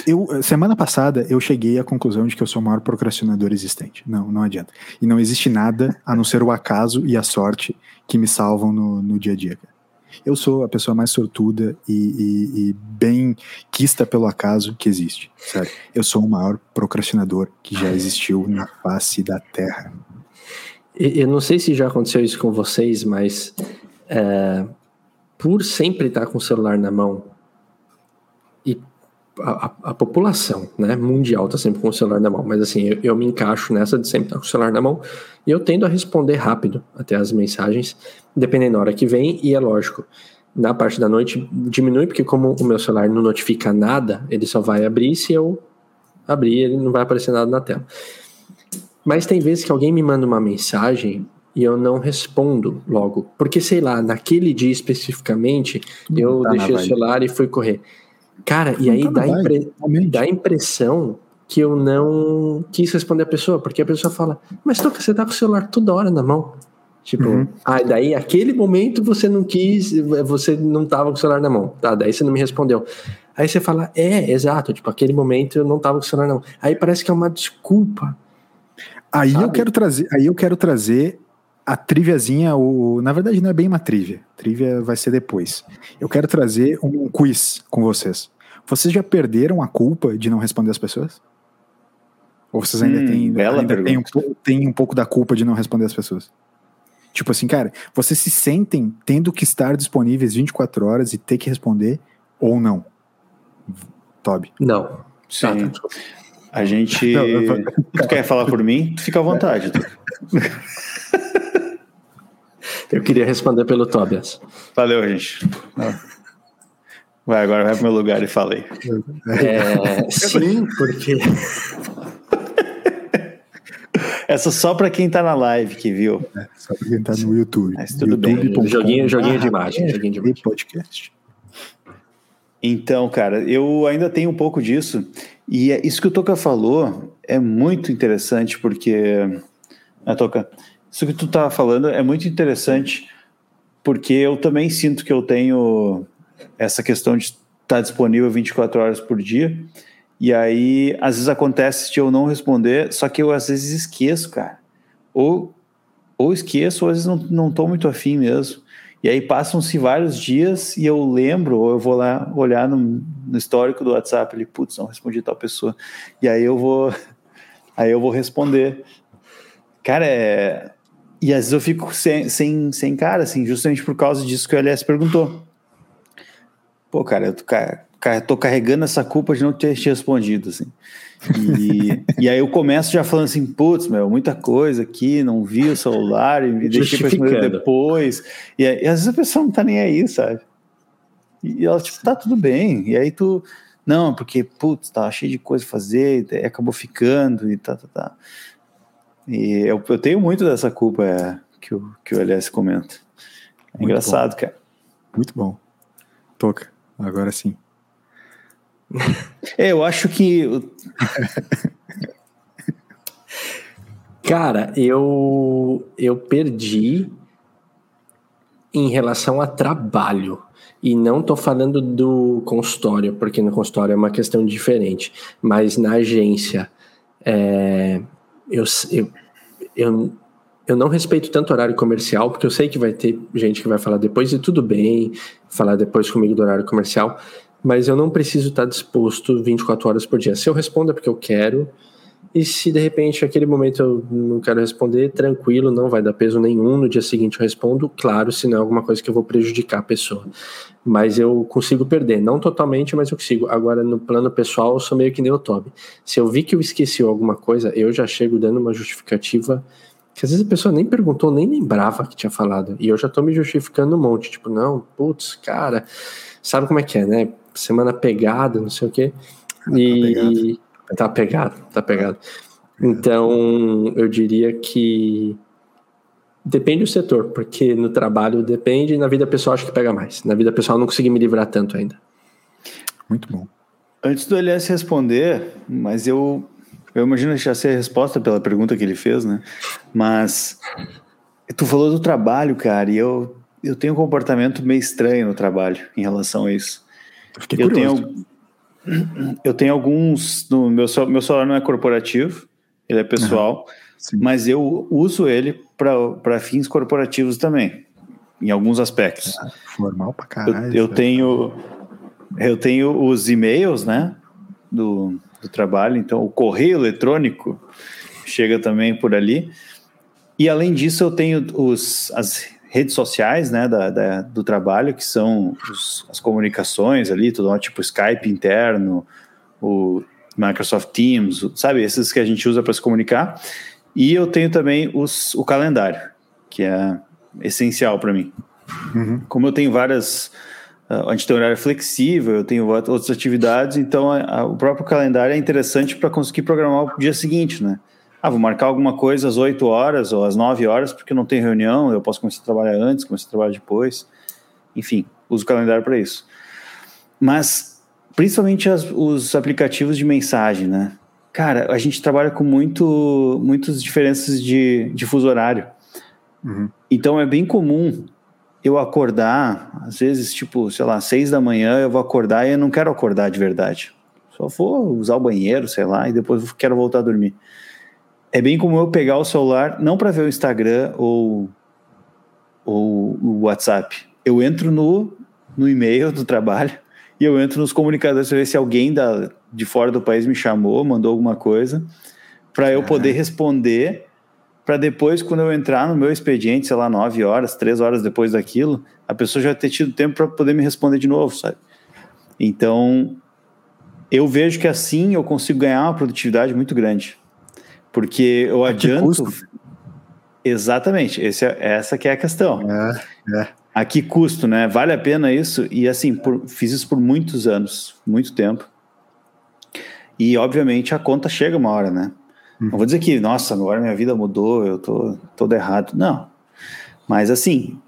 [SPEAKER 1] eu, eu, semana passada eu cheguei à conclusão de que eu sou o maior procrastinador existente. Não, não adianta. E não existe nada a não ser o acaso e a sorte que me salvam no, no dia a dia. Eu sou a pessoa mais sortuda e, e, e, bem quista pelo acaso que existe. Sério. Eu sou o maior procrastinador que já existiu na face da Terra.
[SPEAKER 2] Eu não sei se já aconteceu isso com vocês, mas é, por sempre estar com o celular na mão e a, a, população né, mundial está sempre com o celular na mão, mas assim, eu, eu, me encaixo nessa de sempre estar com o celular na mão e eu tendo a responder rápido até as mensagens, dependendo da hora que vem, e é lógico, na parte da noite diminui, porque como o meu celular não notifica nada, ele só vai abrir se eu abrir, ele não vai aparecer nada na tela. Mas tem vezes que alguém me manda uma mensagem e eu não respondo logo. Porque, sei lá, naquele dia especificamente, não eu tá deixei o celular e fui correr. Cara, e aí tá dá, impre... dá a impressão que eu não quis responder a pessoa, porque a pessoa fala, mas Toca, você tá com o celular toda hora na mão. Tipo, uhum. ah, daí aquele momento você não quis, você não tava com o celular na mão. Tá, daí você não me respondeu. Aí você fala, é, exato, tipo, aquele momento eu não tava com o celular na mão. Aí parece que é uma desculpa.
[SPEAKER 1] Aí sabe? eu quero trazer, aí eu quero trazer a triviazinha, o, na verdade não é bem uma trivia, trivia vai ser depois. Eu quero trazer um quiz com vocês. Vocês já perderam a culpa de não responder as pessoas? Ou vocês ainda, hum, têm, ainda têm, um, têm um pouco da culpa de não responder as pessoas? Tipo assim, cara, vocês se sentem tendo que estar disponíveis 24 horas e ter que responder ou não? Toby.
[SPEAKER 2] Não.
[SPEAKER 3] Sim. Tá, a gente. Não, tu quer falar por mim? Tu fica à vontade.
[SPEAKER 2] Eu queria responder pelo Tobias.
[SPEAKER 3] Valeu, gente. Vai, agora vai pro meu lugar e falei.
[SPEAKER 2] É, sim, porque.
[SPEAKER 3] Essa só para quem tá na live que viu. É,
[SPEAKER 1] só para quem tá no YouTube.
[SPEAKER 3] Mas tudo
[SPEAKER 1] YouTube.
[SPEAKER 3] bem.
[SPEAKER 2] Joguinho, joguinho de imagem. É, joguinho de imagem.
[SPEAKER 1] podcast.
[SPEAKER 3] Então, cara, eu ainda tenho um pouco disso. E é, isso que o Toca falou é muito interessante, porque. A Toca, isso que tu estava falando é muito interessante, porque eu também sinto que eu tenho essa questão de estar disponível 24 horas por dia. E aí, às vezes acontece de eu não responder, só que eu às vezes esqueço, cara. Ou, ou esqueço, ou às vezes não, não tô muito afim mesmo. E aí passam-se vários dias e eu lembro, ou eu vou lá olhar no, no histórico do WhatsApp, ele, putz, não respondi tal pessoa. E aí eu vou, aí eu vou responder. Cara, é, e às vezes eu fico sem, sem, sem cara, assim, justamente por causa disso que o LS perguntou. Pô, cara, eu tô, tô carregando essa culpa de não ter te respondido, assim. E, e aí eu começo já falando assim, putz, meu, muita coisa aqui, não vi o celular, e me deixei responder depois. E, aí, e às vezes a pessoa não tá nem aí, sabe? E ela, tipo, tá tudo bem. E aí tu, não, porque, putz, tá cheio de coisa a fazer, e acabou ficando, e tá, tá, tá. E eu, eu tenho muito dessa culpa é, que, o, que o LS comenta. É engraçado, bom. cara.
[SPEAKER 1] Muito bom. Toca, agora sim.
[SPEAKER 3] É, eu acho que.
[SPEAKER 2] cara, eu, eu perdi em relação a trabalho. E não estou falando do consultório, porque no consultório é uma questão diferente. Mas na agência, é, eu, eu, eu, eu não respeito tanto horário comercial, porque eu sei que vai ter gente que vai falar depois e tudo bem, falar depois comigo do horário comercial, mas eu não preciso estar disposto 24 horas por dia. Se eu respondo é porque eu quero, e se de repente aquele momento eu não quero responder, tranquilo, não vai dar peso nenhum. No dia seguinte eu respondo, claro, se não é alguma coisa que eu vou prejudicar a pessoa. Mas eu consigo perder, não totalmente, mas eu consigo. Agora, no plano pessoal, eu sou meio que nem o Toby. Se eu vi que eu esqueci alguma coisa, eu já chego dando uma justificativa que às vezes a pessoa nem perguntou, nem lembrava que tinha falado. E eu já tô me justificando um monte. Tipo, não, putz, cara, sabe como é que é, né? Semana pegada, não sei o quê. Ah, e. Tá pegado, tá pegado. Então, eu diria que depende do setor, porque no trabalho depende e na vida pessoal acho que pega mais. Na vida pessoal não consegui me livrar tanto ainda.
[SPEAKER 1] Muito bom.
[SPEAKER 3] Antes do Elias responder, mas eu eu imagino que já sei a resposta pela pergunta que ele fez, né? Mas tu falou do trabalho, cara, e eu eu tenho um comportamento meio estranho no trabalho em relação a isso.
[SPEAKER 1] Fiquei
[SPEAKER 3] eu
[SPEAKER 1] curioso.
[SPEAKER 3] tenho, eu tenho alguns. No meu, meu celular não é corporativo, ele é pessoal,
[SPEAKER 1] Sim.
[SPEAKER 3] mas eu uso ele para fins corporativos também, em alguns aspectos.
[SPEAKER 1] Formal pra
[SPEAKER 3] Eu,
[SPEAKER 1] caralho.
[SPEAKER 3] eu
[SPEAKER 1] sabe?
[SPEAKER 3] tenho eu tenho os e-mails, né, do, do trabalho, então o correio eletrônico chega também por ali. E além disso, eu tenho os, as redes sociais, né, da, da- do trabalho, que são os- as comunicações ali, tudo tipo Skype interno, o Microsoft Teams, sabe, esses que a gente usa para se comunicar. E eu tenho também os, o calendário, que é essencial para mim
[SPEAKER 1] Uhum.
[SPEAKER 3] como eu tenho várias. ah, a gente tem horário flexível, eu tenho out- outras atividades, então a- a- o próprio calendário é interessante para conseguir programar o dia seguinte, né? Ah, vou marcar alguma coisa às 8 horas ou às 9 horas, porque não tem reunião, eu posso começar a trabalhar antes, começar a trabalhar depois. Enfim, uso o calendário para isso. Mas, principalmente as- os aplicativos de mensagem, né? Cara, a gente trabalha com muito, muitas diferenças de, de fuso horário.
[SPEAKER 1] Uhum.
[SPEAKER 3] Então é bem comum eu acordar, às vezes, tipo, sei lá, seis da manhã, eu vou acordar e eu não quero acordar de verdade. Só vou usar o banheiro, sei lá, e depois quero voltar a dormir. É bem comum eu pegar o celular, não para ver o Instagram ou, ou o WhatsApp. Eu entro no, no e-mail do trabalho e eu entro nos comunicadores para ver se alguém da, de fora do país me chamou, mandou alguma coisa, para eu poder responder para depois, quando eu entrar no meu expediente, sei lá, nove horas, três horas depois daquilo, a pessoa já ter tido tempo para poder me responder de novo, sabe? Então, eu vejo que assim eu consigo ganhar uma produtividade muito grande. Porque eu
[SPEAKER 1] que
[SPEAKER 3] adianto. Exatamente, esse é, essa que é a questão.
[SPEAKER 1] É, é.
[SPEAKER 3] A que custo, né? Vale a pena isso? E assim, por- fiz isso por muitos anos, muito tempo. E obviamente a conta chega uma hora, né? Não vou dizer que, nossa, agora minha vida mudou, eu tô todo errado. Não. Mas assim,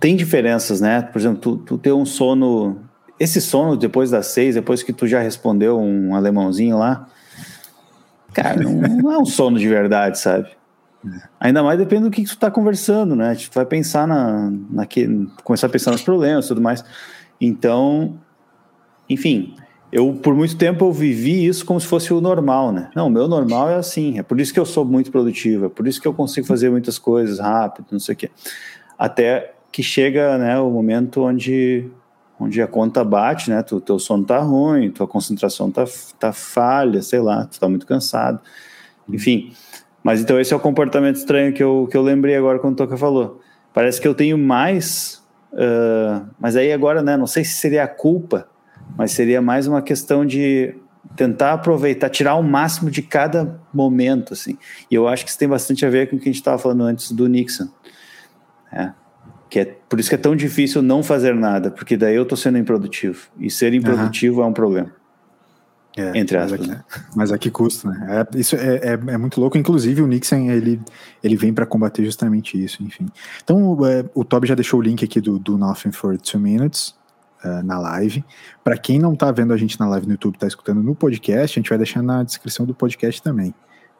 [SPEAKER 3] tem diferenças, né? Por exemplo, tu, tu ter um sono. Esse sono depois das seis, depois que tu já respondeu um alemãozinho lá, cara, não, não é um sono de verdade, sabe? Ainda mais depende do que, que tu tá conversando, né? Tu vai pensar na, naquele, começar a pensar nos problemas e tudo mais. Então, enfim, eu por muito tempo eu vivi isso como se fosse o normal, né? Não, o meu normal é assim, é por isso que eu sou muito produtivo, é por isso que eu consigo fazer muitas coisas rápido, não sei o quê. Até que chega, né, o momento onde onde a conta bate, né? Tu, teu sono tá ruim, tua concentração tá, tá falha, sei lá, tu tá muito cansado. Enfim, mas então esse é o comportamento estranho que eu, que eu lembrei agora quando o Toca falou. Parece que eu tenho mais, ah, mas aí agora, né? Não sei se seria a culpa, mas seria mais uma questão de tentar aproveitar, tirar o máximo de cada momento, assim. E eu acho que isso tem bastante a ver com o que a gente estava falando antes do Nixon. É. Que é, por isso que é tão difícil não fazer nada, porque daí eu tô sendo improdutivo. E ser improdutivo é um problema.
[SPEAKER 1] É,
[SPEAKER 3] Entre
[SPEAKER 1] mas
[SPEAKER 3] aspas,
[SPEAKER 1] a que-
[SPEAKER 3] né?
[SPEAKER 1] Mas a que custo, né? É, isso é, é, é muito louco. Inclusive, o Nixon ele, ele vem para combater justamente isso, enfim. Então, é, o Toby já deixou o link aqui do, do Nothing for Two Minutes é, na live. Para quem não tá vendo a gente na live no YouTube, tá escutando no podcast, a gente vai deixar na descrição do podcast também.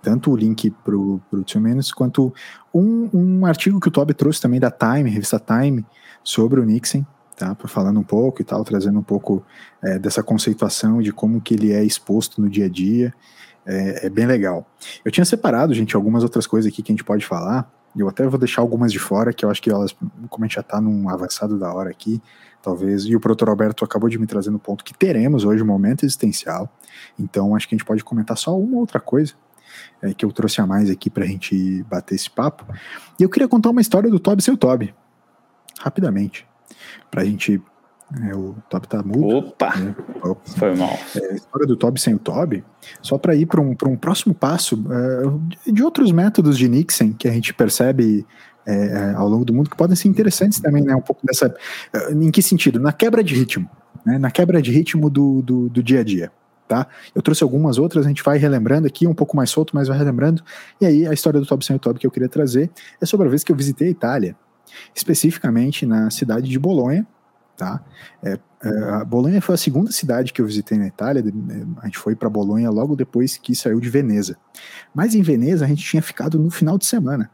[SPEAKER 1] Tanto o link pro, pro Two Minutes, quanto um, um artigo que o Toby trouxe também da Time, revista Time, sobre o Nixon, tá? Falando um pouco e tal, trazendo um pouco é, dessa conceituação de como que ele é exposto no dia a dia. É, é bem legal. Eu tinha separado, gente, algumas outras coisas aqui que a gente pode falar. Eu até vou deixar algumas de fora, que eu acho que elas, como a gente já tá num avançado da hora aqui, talvez. E o Proto Alberto acabou de me trazer no ponto que teremos hoje um momento existencial. Então acho que a gente pode comentar só uma outra coisa. É, que eu trouxe a mais aqui pra gente bater esse papo. E eu queria contar uma história do Toby seu Toby. Rapidamente. Pra gente. é, o Toby tá mudo.
[SPEAKER 3] Opa!
[SPEAKER 1] né? Opa.
[SPEAKER 3] Foi mal.
[SPEAKER 1] É, a história do Toby sem o Toby, só para ir para um, pra um próximo passo é, de- outros métodos de Nixon que a gente percebe é, é, ao longo do mundo que podem ser interessantes também, né? Um pouco dessa. é, Em que sentido? Na quebra de ritmo, né? Na quebra de ritmo do, do, do dia a dia. Tá? Eu trouxe algumas outras, a gente vai relembrando aqui, um pouco mais solto, mas vai relembrando. E aí, a história do sem o Toby que eu queria trazer é sobre a vez que eu visitei a Itália, especificamente na cidade de Bolonha, tá? É, é, Bolonha foi a segunda cidade que eu visitei na Itália. de- é, A gente foi para Bolonha logo depois que saiu de Veneza. Mas em Veneza a gente tinha ficado no final de semana.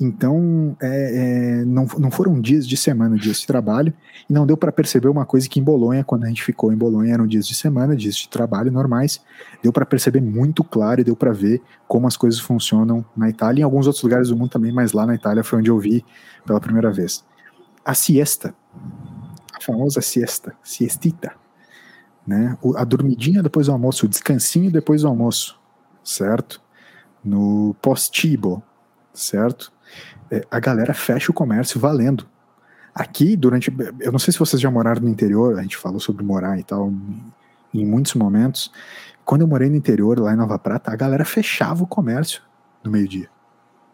[SPEAKER 1] Então, é, é, não, não foram dias de semana, dias de trabalho, e não deu para perceber uma coisa que em Bolonha, quando a gente ficou em Bolonha, eram dias de semana, dias de trabalho normais, deu para perceber muito claro e deu para ver como as coisas funcionam na Itália e em alguns outros lugares do mundo também, mas lá na Itália foi onde eu vi pela primeira vez. A siesta, a famosa siesta, siestita, né? a dormidinha depois do almoço, o descansinho depois do almoço, certo? No postibo, certo? É, a galera fecha o comércio valendo. Aqui, durante. Eu não sei se vocês já moraram no interior, a gente falou sobre morar e tal, em muitos momentos. Quando eu morei no interior, lá em Nova Prata, a galera fechava o comércio no meio-dia.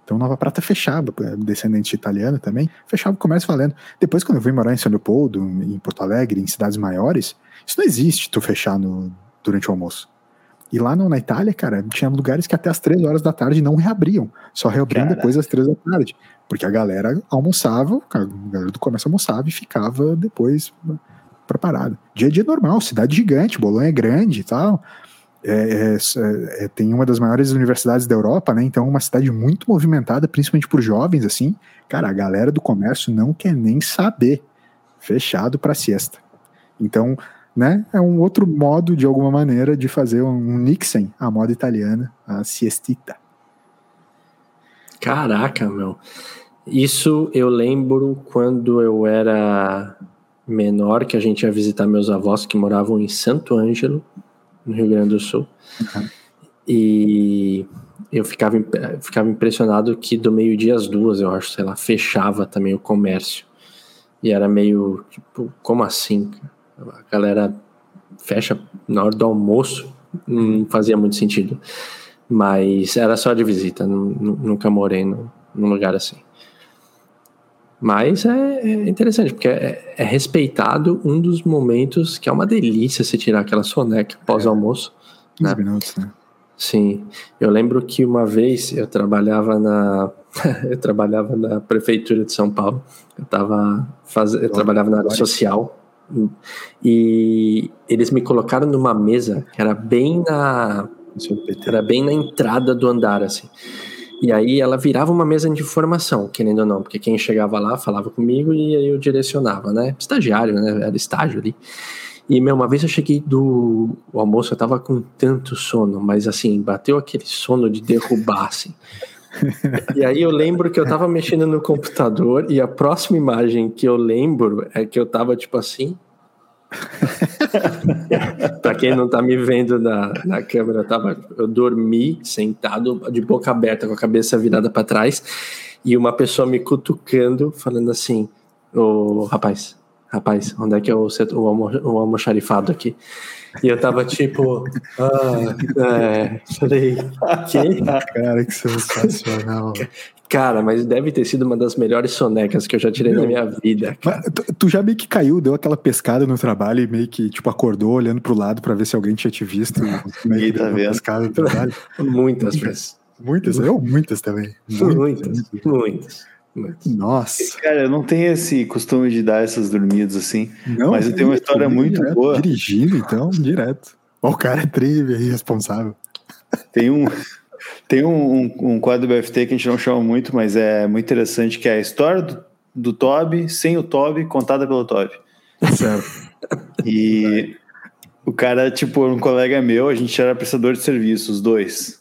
[SPEAKER 1] Então Nova Prata fechava, é, descendente italiano também, fechava o comércio valendo. Depois, quando eu fui morar em São Leopoldo, em Porto Alegre, em cidades maiores, isso não existe, tu fechar no, durante o almoço. E lá no, na Itália, cara, tinha lugares que até as três horas da tarde não reabriam. Só reabriam Caraca. depois das três da tarde. Porque a galera almoçava, a galera do comércio almoçava e ficava depois preparada. Dia a dia normal, cidade gigante, Bolonha é grande e tal. É, é, é, tem uma das maiores universidades da Europa, né? Então, uma cidade muito movimentada, principalmente por jovens, assim. Cara, a galera do comércio não quer nem saber. Fechado para siesta. Então, né? É um outro modo, de alguma maneira, de fazer um Nixon, a moda italiana, a siestita.
[SPEAKER 2] Caraca, meu. Isso eu lembro quando eu era menor, que a gente ia visitar meus avós que moravam em Santo Ângelo, no Rio Grande do Sul. Uhum. E eu ficava, ficava impressionado que do meio-dia às duas, eu acho, sei lá, fechava também o comércio. E era meio, tipo, como assim? A galera fecha na hora do almoço, não fazia muito sentido. Mas era só de visita, nunca morei num, num lugar assim. Mas é, é interessante, porque é, é, respeitado um dos momentos que é uma delícia se tirar aquela soneca pós-almoço.
[SPEAKER 1] É, 15 né? minutos, né?
[SPEAKER 2] Sim. Eu lembro que uma vez eu trabalhava na. eu trabalhava na prefeitura de São Paulo. Eu, tava faz... eu trabalhava na área social. E eles me colocaram numa mesa que era bem na era bem na entrada do andar assim. E aí ela virava uma mesa de informação, querendo ou não, porque quem chegava lá falava comigo e aí eu direcionava, né? Estagiário, né? Era estágio ali. E, meu, uma vez eu cheguei do almoço, eu tava com tanto sono, mas assim, bateu aquele sono de derrubar, assim. E aí eu lembro que eu tava mexendo no computador e a próxima imagem que eu lembro é que eu tava tipo assim. para quem não tá me vendo na, na câmera, eu, tava, eu dormi sentado de boca aberta, com a cabeça virada para trás, e uma pessoa me cutucando, falando assim: Ô oh, rapaz, rapaz, onde é que é o, o, o almoxarifado aqui? E eu tava tipo, ah, é, falei, que?
[SPEAKER 1] Cara, que sensacional.
[SPEAKER 2] Cara, mas deve ter sido uma das melhores sonecas que eu já tirei Meu, na minha vida.
[SPEAKER 1] Tu, tu, já meio que caiu, deu aquela pescada no trabalho e meio que, tipo, acordou olhando pro lado para ver se alguém tinha te visto.
[SPEAKER 3] Ninguém tá vendo.
[SPEAKER 1] Pescada no trabalho.
[SPEAKER 2] Muitas vezes.
[SPEAKER 1] Muitas? Eu, muitas também.
[SPEAKER 2] Muitas, muitas. muitas.
[SPEAKER 1] Nossa.
[SPEAKER 3] Cara, eu não tenho esse costume de dar essas dormidas assim. Não, mas eu tenho uma história muito
[SPEAKER 1] direto,
[SPEAKER 3] boa.
[SPEAKER 1] Dirigindo, então, direto. O cara é treve aí, responsável.
[SPEAKER 3] Tem um. Tem um, um, um, quadro do BFT que a gente não chama muito, mas é muito interessante, que é a história do, do Toby sem o Toby, contada pelo Toby.
[SPEAKER 1] Certo.
[SPEAKER 3] E o cara, tipo, um colega meu, a gente era prestador de serviço, os dois.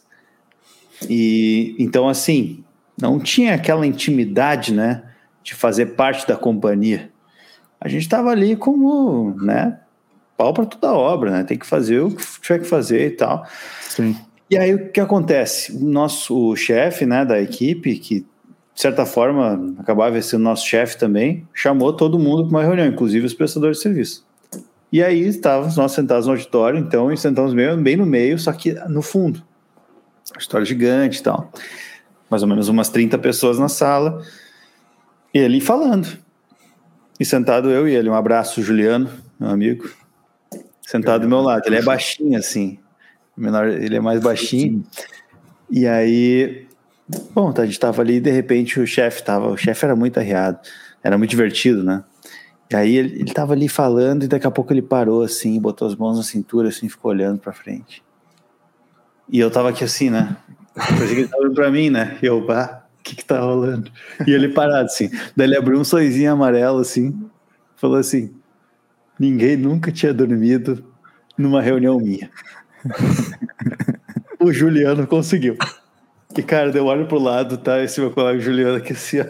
[SPEAKER 3] E então, assim, não tinha aquela intimidade, né, de fazer parte da companhia. A gente estava ali como, né, pau para toda obra, né? Tem que fazer o que tiver que fazer e tal.
[SPEAKER 1] Sim.
[SPEAKER 3] E aí o que acontece? O nosso chefe, né, da equipe, que de certa forma acabava sendo nosso chefe também, chamou todo mundo para uma reunião, inclusive os prestadores de serviço. E aí estávamos nós sentados no auditório, então, e sentamos bem no meio, só que no fundo. Auditório gigante e tal mais ou menos umas 30 pessoas na sala, e ele falando. E sentado eu e ele, um abraço, Juliano, meu amigo, sentado do meu lado. Ele é baixinho, assim, menor, ele é mais baixinho. E aí, bom, a gente tava ali e de repente o chefe tava, o chefe era muito arriado, era muito divertido, né? E aí ele, ele tava ali falando e daqui a pouco ele parou assim, botou as mãos na cintura assim, ficou olhando para frente. E eu tava aqui assim, né? Que ele tava pra mim, né? E eu, pá, O que que tá rolando? E ele parado assim. Daí ele abriu um sorrisinho amarelo assim, falou assim: ninguém nunca tinha dormido numa reunião minha. o Juliano conseguiu. E, cara, eu olho pro lado, tá? Esse meu colega Juliano aqui assim, ó.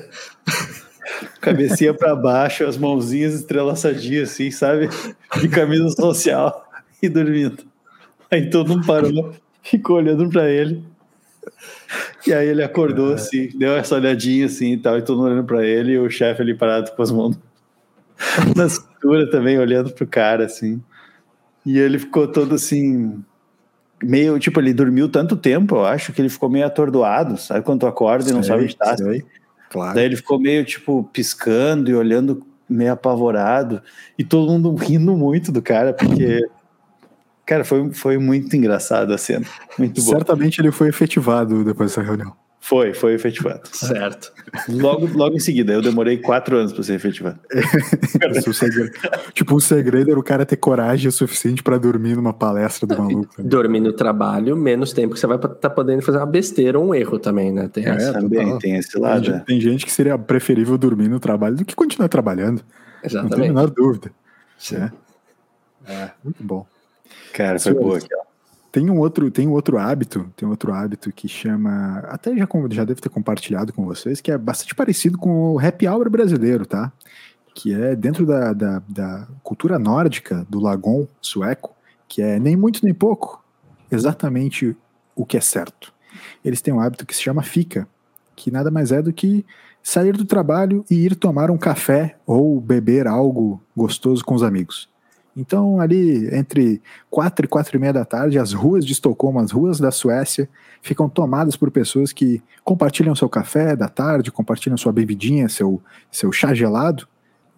[SPEAKER 3] Cabecinha pra baixo, as mãozinhas entrelaçadinhas, assim, sabe? De camisa social e dormindo. Aí todo mundo parou, ficou olhando pra ele. E aí ele acordou, assim, deu essa olhadinha, assim, e tal, e todo mundo olhando pra ele, e o chefe ali parado com as mãos na cintura também, olhando pro cara, assim. E ele ficou todo assim, meio, tipo, ele dormiu tanto tempo, eu acho, que ele ficou meio atordoado, sabe? Quando tu acorda e não sabe onde tá. Sei. Claro. Daí ele ficou meio, tipo, piscando e olhando meio apavorado. E todo mundo rindo muito do cara, porque. Cara, foi, foi muito engraçado a cena. Muito bom.
[SPEAKER 1] Certamente ele foi efetivado depois dessa reunião.
[SPEAKER 3] Foi, foi efetivado.
[SPEAKER 2] Certo.
[SPEAKER 3] Logo, logo em seguida, eu demorei quatro anos para ser efetivado.
[SPEAKER 1] tipo, o segredo era o cara ter coragem o suficiente para dormir numa palestra do maluco.
[SPEAKER 2] Né? Dormir no trabalho, menos tempo que você vai estar tá podendo fazer uma besteira ou um erro também, né?
[SPEAKER 3] Tem é, essa. também, tem esse lado.
[SPEAKER 1] Tem, é. tem, gente que seria preferível dormir no trabalho do que continuar trabalhando.
[SPEAKER 2] Exatamente.
[SPEAKER 1] Não tem a menor dúvida. É. é. muito bom.
[SPEAKER 3] Cara, foi boa.
[SPEAKER 1] Tem um outro, tem um outro hábito, tem um outro hábito que chama, até já, já devo ter compartilhado com vocês, que é bastante parecido com o happy hour brasileiro, tá? Que é dentro da, da, da cultura nórdica do Lagon sueco, que é nem muito nem pouco, exatamente o que é certo. Eles têm um hábito que se chama fica, que nada mais é do que sair do trabalho e ir tomar um café ou beber algo gostoso com os amigos. Então, ali entre quatro e quatro e meia da tarde, as ruas de Estocolmo, as ruas da Suécia, ficam tomadas por pessoas que compartilham seu café da tarde, compartilham sua bebidinha, seu, seu chá gelado,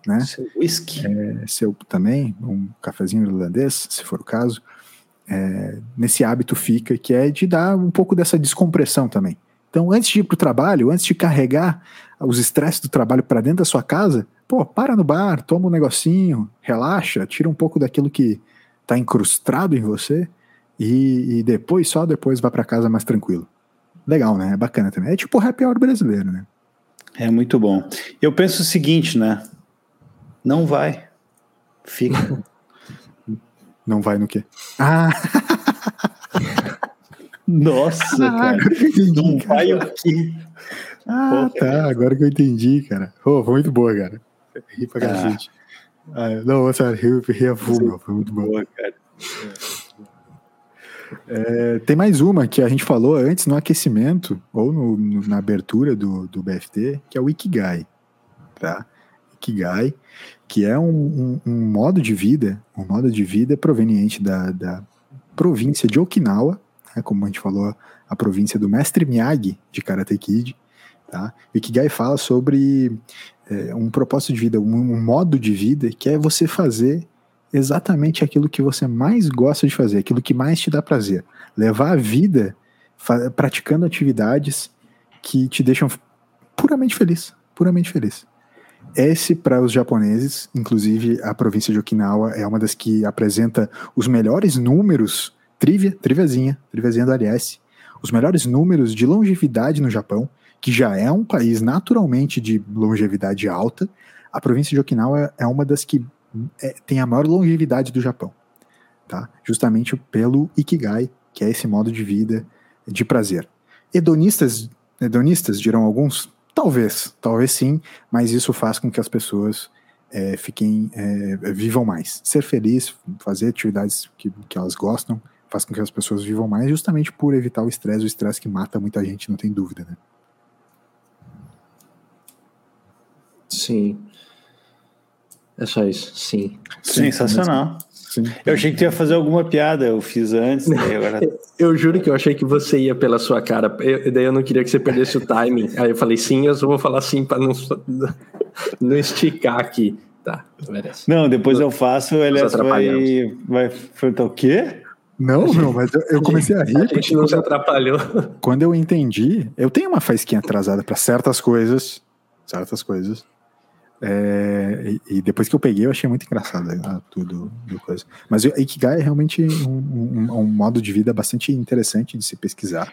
[SPEAKER 1] né?
[SPEAKER 3] Seu whisky.
[SPEAKER 1] É, seu também, um cafezinho irlandês, se for o caso. É, nesse hábito fica, que é de dar um pouco dessa descompressão também. Então, antes de ir para o trabalho, antes de carregar os estresses do trabalho para dentro da sua casa, pô, para no bar, toma um negocinho, relaxa, tira um pouco daquilo que está incrustado em você e, e, depois, só depois, vá para casa mais tranquilo. Legal, né? É bacana também. É tipo o happy hour brasileiro, né?
[SPEAKER 3] É muito bom. Eu penso o seguinte, né? Não vai. Fica.
[SPEAKER 1] Não vai no quê?
[SPEAKER 3] Ah! Nossa, ah, cara. Não vai o quê?
[SPEAKER 1] Ah, Pô, tá. Agora que eu entendi, cara. Oh, foi muito boa, cara. Ri pra ah. cacete. Ah, não, sério, ri, ri a foi muito boa. cara. É, tem mais uma que a gente falou antes no aquecimento, ou no, no, na abertura do, do BFT, que é o Ikigai. Tá? Ikigai, que é um, um, um modo de vida, um modo de vida proveniente da, da província de Okinawa, né, como a gente falou, a província do mestre Miyagi de Karate Kid. Tá? Ikigai fala sobre é, um propósito de vida, um, um modo de vida que é você fazer exatamente aquilo que você mais gosta de fazer, aquilo que mais te dá prazer. Levar a vida praticando atividades que te deixam puramente feliz, puramente feliz. Esse para os japoneses, inclusive a província de Okinawa é uma das que apresenta os melhores números, trivia, triviazinha, triviazinha do aliás, os melhores números de longevidade no Japão que já é um país naturalmente de longevidade alta, a província de Okinawa é uma das que é, tem a maior longevidade do Japão, tá? Justamente pelo Ikigai, que é esse modo de vida de prazer. Hedonistas, hedonistas dirão alguns, talvez, talvez sim, mas isso faz com que as pessoas é, fiquem, é, vivam mais. Ser feliz, fazer atividades que, que elas gostam, faz com que as pessoas vivam mais, justamente por evitar o estresse, o estresse que mata muita gente, não tem dúvida, né?
[SPEAKER 2] Sim. É só isso, sim.
[SPEAKER 3] Sensacional. Sim. Eu achei que tu ia fazer alguma piada, eu fiz antes. Agora...
[SPEAKER 2] eu juro que eu achei que você ia pela sua cara. Eu, daí eu não queria que você perdesse o timing. Aí eu falei sim, eu só vou falar sim para não, não esticar aqui. Tá,
[SPEAKER 3] merece. Não, depois eu faço, o Elias vai, vai perguntar o quê?
[SPEAKER 1] Não, não, mas eu, eu comecei a rir.
[SPEAKER 2] A gente não se atrapalhou.
[SPEAKER 1] Quando eu entendi, eu tenho uma faísquinha atrasada para certas coisas, certas coisas. É, e, e, depois que eu peguei, eu achei muito engraçado né, tudo do coisa. Mas o Ikigai é realmente um, um, um, modo de vida bastante interessante de se pesquisar.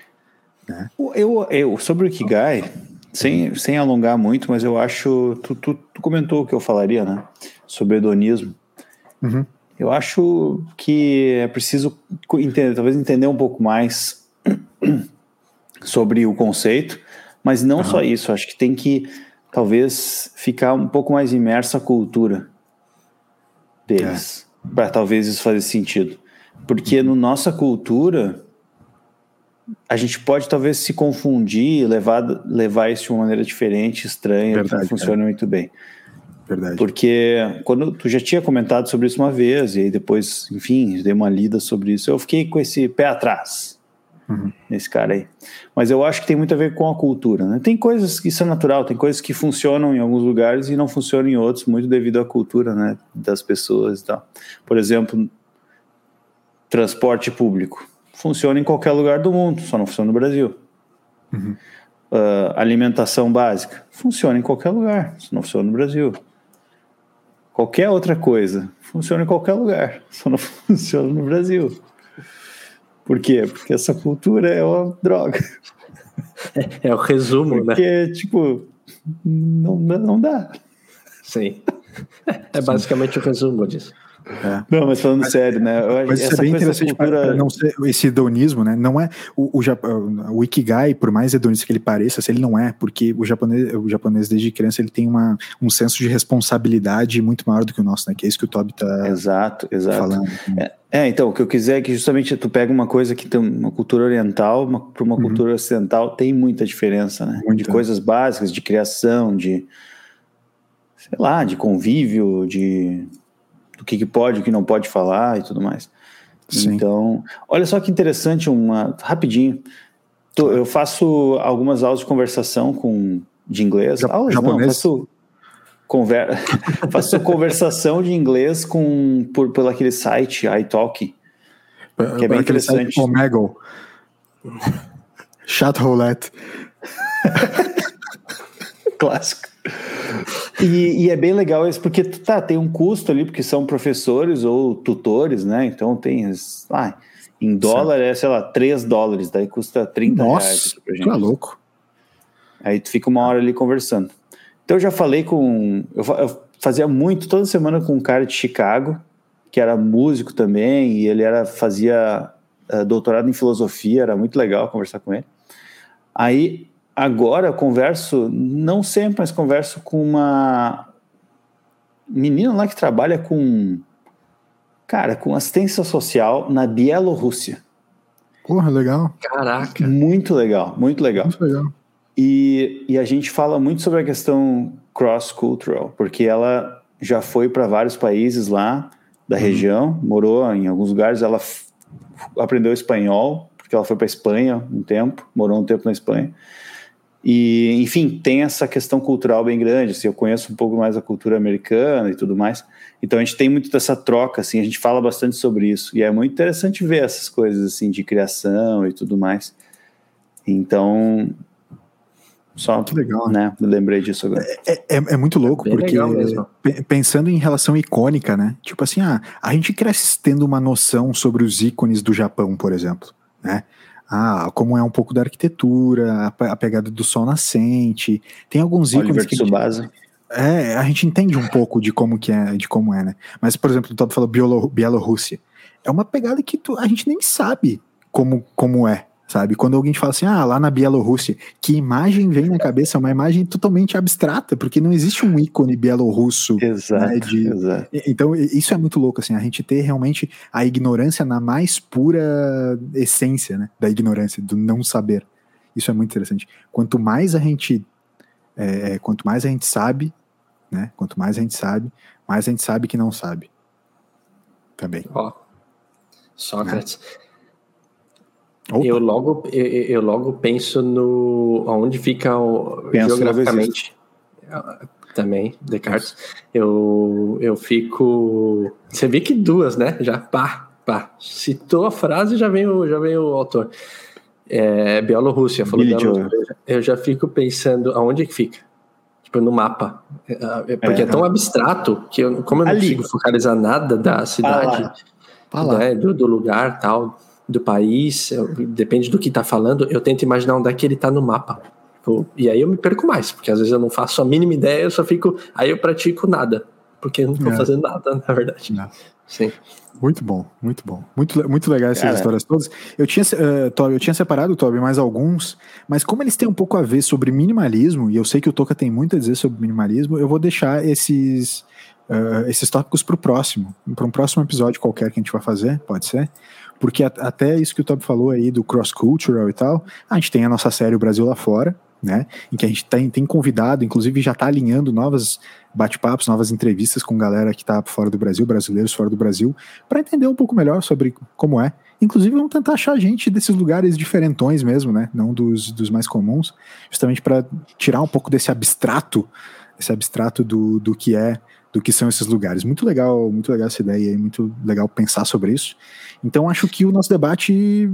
[SPEAKER 1] Né?
[SPEAKER 3] Eu, eu, sobre o Ikigai, sem, sem alongar muito, mas eu acho. Tu, tu, tu comentou o que eu falaria, né? Sobre hedonismo.
[SPEAKER 1] Uhum.
[SPEAKER 3] Eu acho que é preciso entender, talvez entender um pouco mais sobre o conceito, mas não uhum. só isso. Acho que tem que talvez ficar um pouco mais imersa a cultura deles, é. para talvez isso fazer sentido. Porque no nossa cultura a gente pode talvez se confundir, levar levar isso de uma maneira diferente, estranha, Verdade, que não funciona é. muito bem.
[SPEAKER 1] Verdade.
[SPEAKER 3] Porque quando tu já tinha comentado sobre isso uma vez, e aí depois, enfim, dei uma lida sobre isso, eu fiquei com esse pé atrás uhum. nesse cara aí. Mas eu acho que tem muito a ver com a cultura, né? Tem coisas que são natural, tem coisas que funcionam em alguns lugares e não funcionam em outros, muito devido à cultura, né, das pessoas e tal. Por exemplo, transporte público. Funciona em qualquer lugar do mundo, só não funciona no Brasil. Uhum. Uh, alimentação básica. Funciona em qualquer lugar, só não funciona no Brasil. Qualquer outra coisa funciona em qualquer lugar, só não funciona no Brasil. Por quê? Porque essa cultura é uma droga.
[SPEAKER 2] É, é o resumo,
[SPEAKER 3] Porque,
[SPEAKER 2] né?
[SPEAKER 3] Porque, tipo, não, não dá.
[SPEAKER 2] Sim. É basicamente o resumo disso.
[SPEAKER 3] É. Não, mas falando mas, sério, né?
[SPEAKER 1] Mas isso é bem interessante cultura... não ser esse hedonismo, né? Não é o, o, o Ikigai, por mais hedonista que ele pareça, se ele não é, porque o japonês, o japonês desde criança ele tem uma, um senso de responsabilidade muito maior do que o nosso, né? Que é isso que o Toby tá
[SPEAKER 3] exato, exato. falando. É, é, então, o que eu quiser é que justamente tu pega uma coisa que tem uma cultura oriental para uma uhum. cultura ocidental, tem muita diferença, né? De coisas básicas, de criação, de sei lá, de convívio, de do que, que pode, o que não pode falar e tudo mais. Sim. Então, olha só que interessante, uma rapidinho. eu faço algumas aulas de conversação com de inglês.
[SPEAKER 1] Ja
[SPEAKER 3] aulas,
[SPEAKER 1] japonês?
[SPEAKER 3] Não, faço, conver, faço conversação de inglês com por pelo aquele site iTalk, que é bem interessante.
[SPEAKER 1] Omegle. Chat roulette.
[SPEAKER 3] Clássico. E, e, é bem legal isso, porque tá, tem um custo ali, porque são professores ou tutores, né? Então tem. Ah, em dólar certo. é, sei lá, 3 dólares, daí custa 30
[SPEAKER 1] Nossa,
[SPEAKER 3] reais.
[SPEAKER 1] Pra gente. Tá louco.
[SPEAKER 3] Aí tu fica uma hora ali conversando. Então eu já falei com. Eu, eu fazia muito, toda semana com um cara de Chicago, que era músico também, e ele era fazia uh, doutorado em filosofia, era muito legal conversar com ele. Aí agora eu converso, não sempre, mas converso com uma menina lá que trabalha com, cara, com assistência social na Bielorrússia.
[SPEAKER 1] Porra, legal.
[SPEAKER 2] Caraca.
[SPEAKER 3] Muito legal, muito legal.
[SPEAKER 1] Muito legal.
[SPEAKER 3] E, e a gente fala muito sobre a questão cross-cultural, porque ela já foi para vários países lá da uhum. região, morou em alguns lugares, ela aprendeu espanhol, porque ela foi para Espanha um tempo, morou um tempo na Espanha. E, enfim, tem essa questão cultural bem grande. Assim, eu conheço um pouco mais a cultura americana e tudo mais. Então a gente tem muito dessa troca, assim, a gente fala bastante sobre isso. E é muito interessante ver essas coisas assim de criação e tudo mais. Então, só
[SPEAKER 1] que legal,
[SPEAKER 3] né? Me lembrei disso agora.
[SPEAKER 1] É, é, é muito louco, é porque pensando em relação icônica, né? Tipo assim, ah, a gente cresce tendo uma noção sobre os ícones do Japão, por exemplo, né? ah, como é um pouco da arquitetura, a, pegada do sol nascente, tem alguns ícones
[SPEAKER 3] que a gente,
[SPEAKER 1] é, a gente entende um pouco de como que é, de como é, né? Mas por exemplo, o Todd falou Bielorrússia, é uma pegada que tu, a gente nem sabe como como é, sabe? Quando alguém fala assim, ah, lá na Bielorrússia, que imagem vem na cabeça? É uma imagem totalmente abstrata, porque não existe um ícone bielorrusso.
[SPEAKER 3] Né, exato, né, de... exato.
[SPEAKER 1] Então, isso é muito louco, assim, a gente ter realmente a ignorância na mais pura essência, né, da ignorância, do não saber. Isso é muito interessante. Quanto mais a gente, é, é quanto mais a gente sabe, né, quanto mais a gente sabe, mais a gente sabe que não sabe. Também.
[SPEAKER 2] Ó, oh. Sócrates. Né? Eu logo, eu, eu, logo penso no onde fica o, geograficamente. Também, Descartes. Eu, eu fico. Você vê que duas, né? Já pá, pá. Citou a frase já vem o, já vem o autor. É, Bielorrússia, falou Bielorrússia. Eu já fico pensando aonde que fica. Tipo, no mapa. É, é, porque é, é tão abstrato que eu, como eu não Ali. consigo focalizar nada da cidade, né, do, do lugar tal do país, eu, depende do que está falando, eu tento imaginar onde é que ele está no mapa. E aí eu me perco mais, porque às vezes eu não faço a mínima ideia, eu só fico. Aí eu pratico nada, porque eu não tô
[SPEAKER 1] É.
[SPEAKER 2] fazendo nada, na verdade.
[SPEAKER 1] Não.
[SPEAKER 2] Sim.
[SPEAKER 1] Muito bom, muito bom. Muito, muito legal essas
[SPEAKER 3] Cara.
[SPEAKER 1] histórias todas. Eu tinha, eh, Toby, eu tinha separado, Toby, mais alguns, mas como eles têm um pouco a ver sobre minimalismo, e eu sei que o Toca tem muito a dizer sobre minimalismo, eu vou deixar esses, eh, esses tópicos para o próximo, para um próximo episódio qualquer que a gente vai fazer, pode ser? Porque a- até isso que o Toby falou aí do cross-cultural e tal, a gente tem a nossa série O Brasil lá fora, né? Em que a gente tem, tem convidado, inclusive já está alinhando novas bate-papos, novas entrevistas com galera que está fora do Brasil, brasileiros fora do Brasil, para entender um pouco melhor sobre como é. Inclusive, vamos tentar achar gente desses lugares diferentões mesmo, né? Não dos, dos mais comuns, justamente para tirar um pouco desse abstrato, esse abstrato do, do que é, do que são esses lugares. Muito legal, muito legal essa ideia aí, muito legal pensar sobre isso. Então, acho que o nosso debate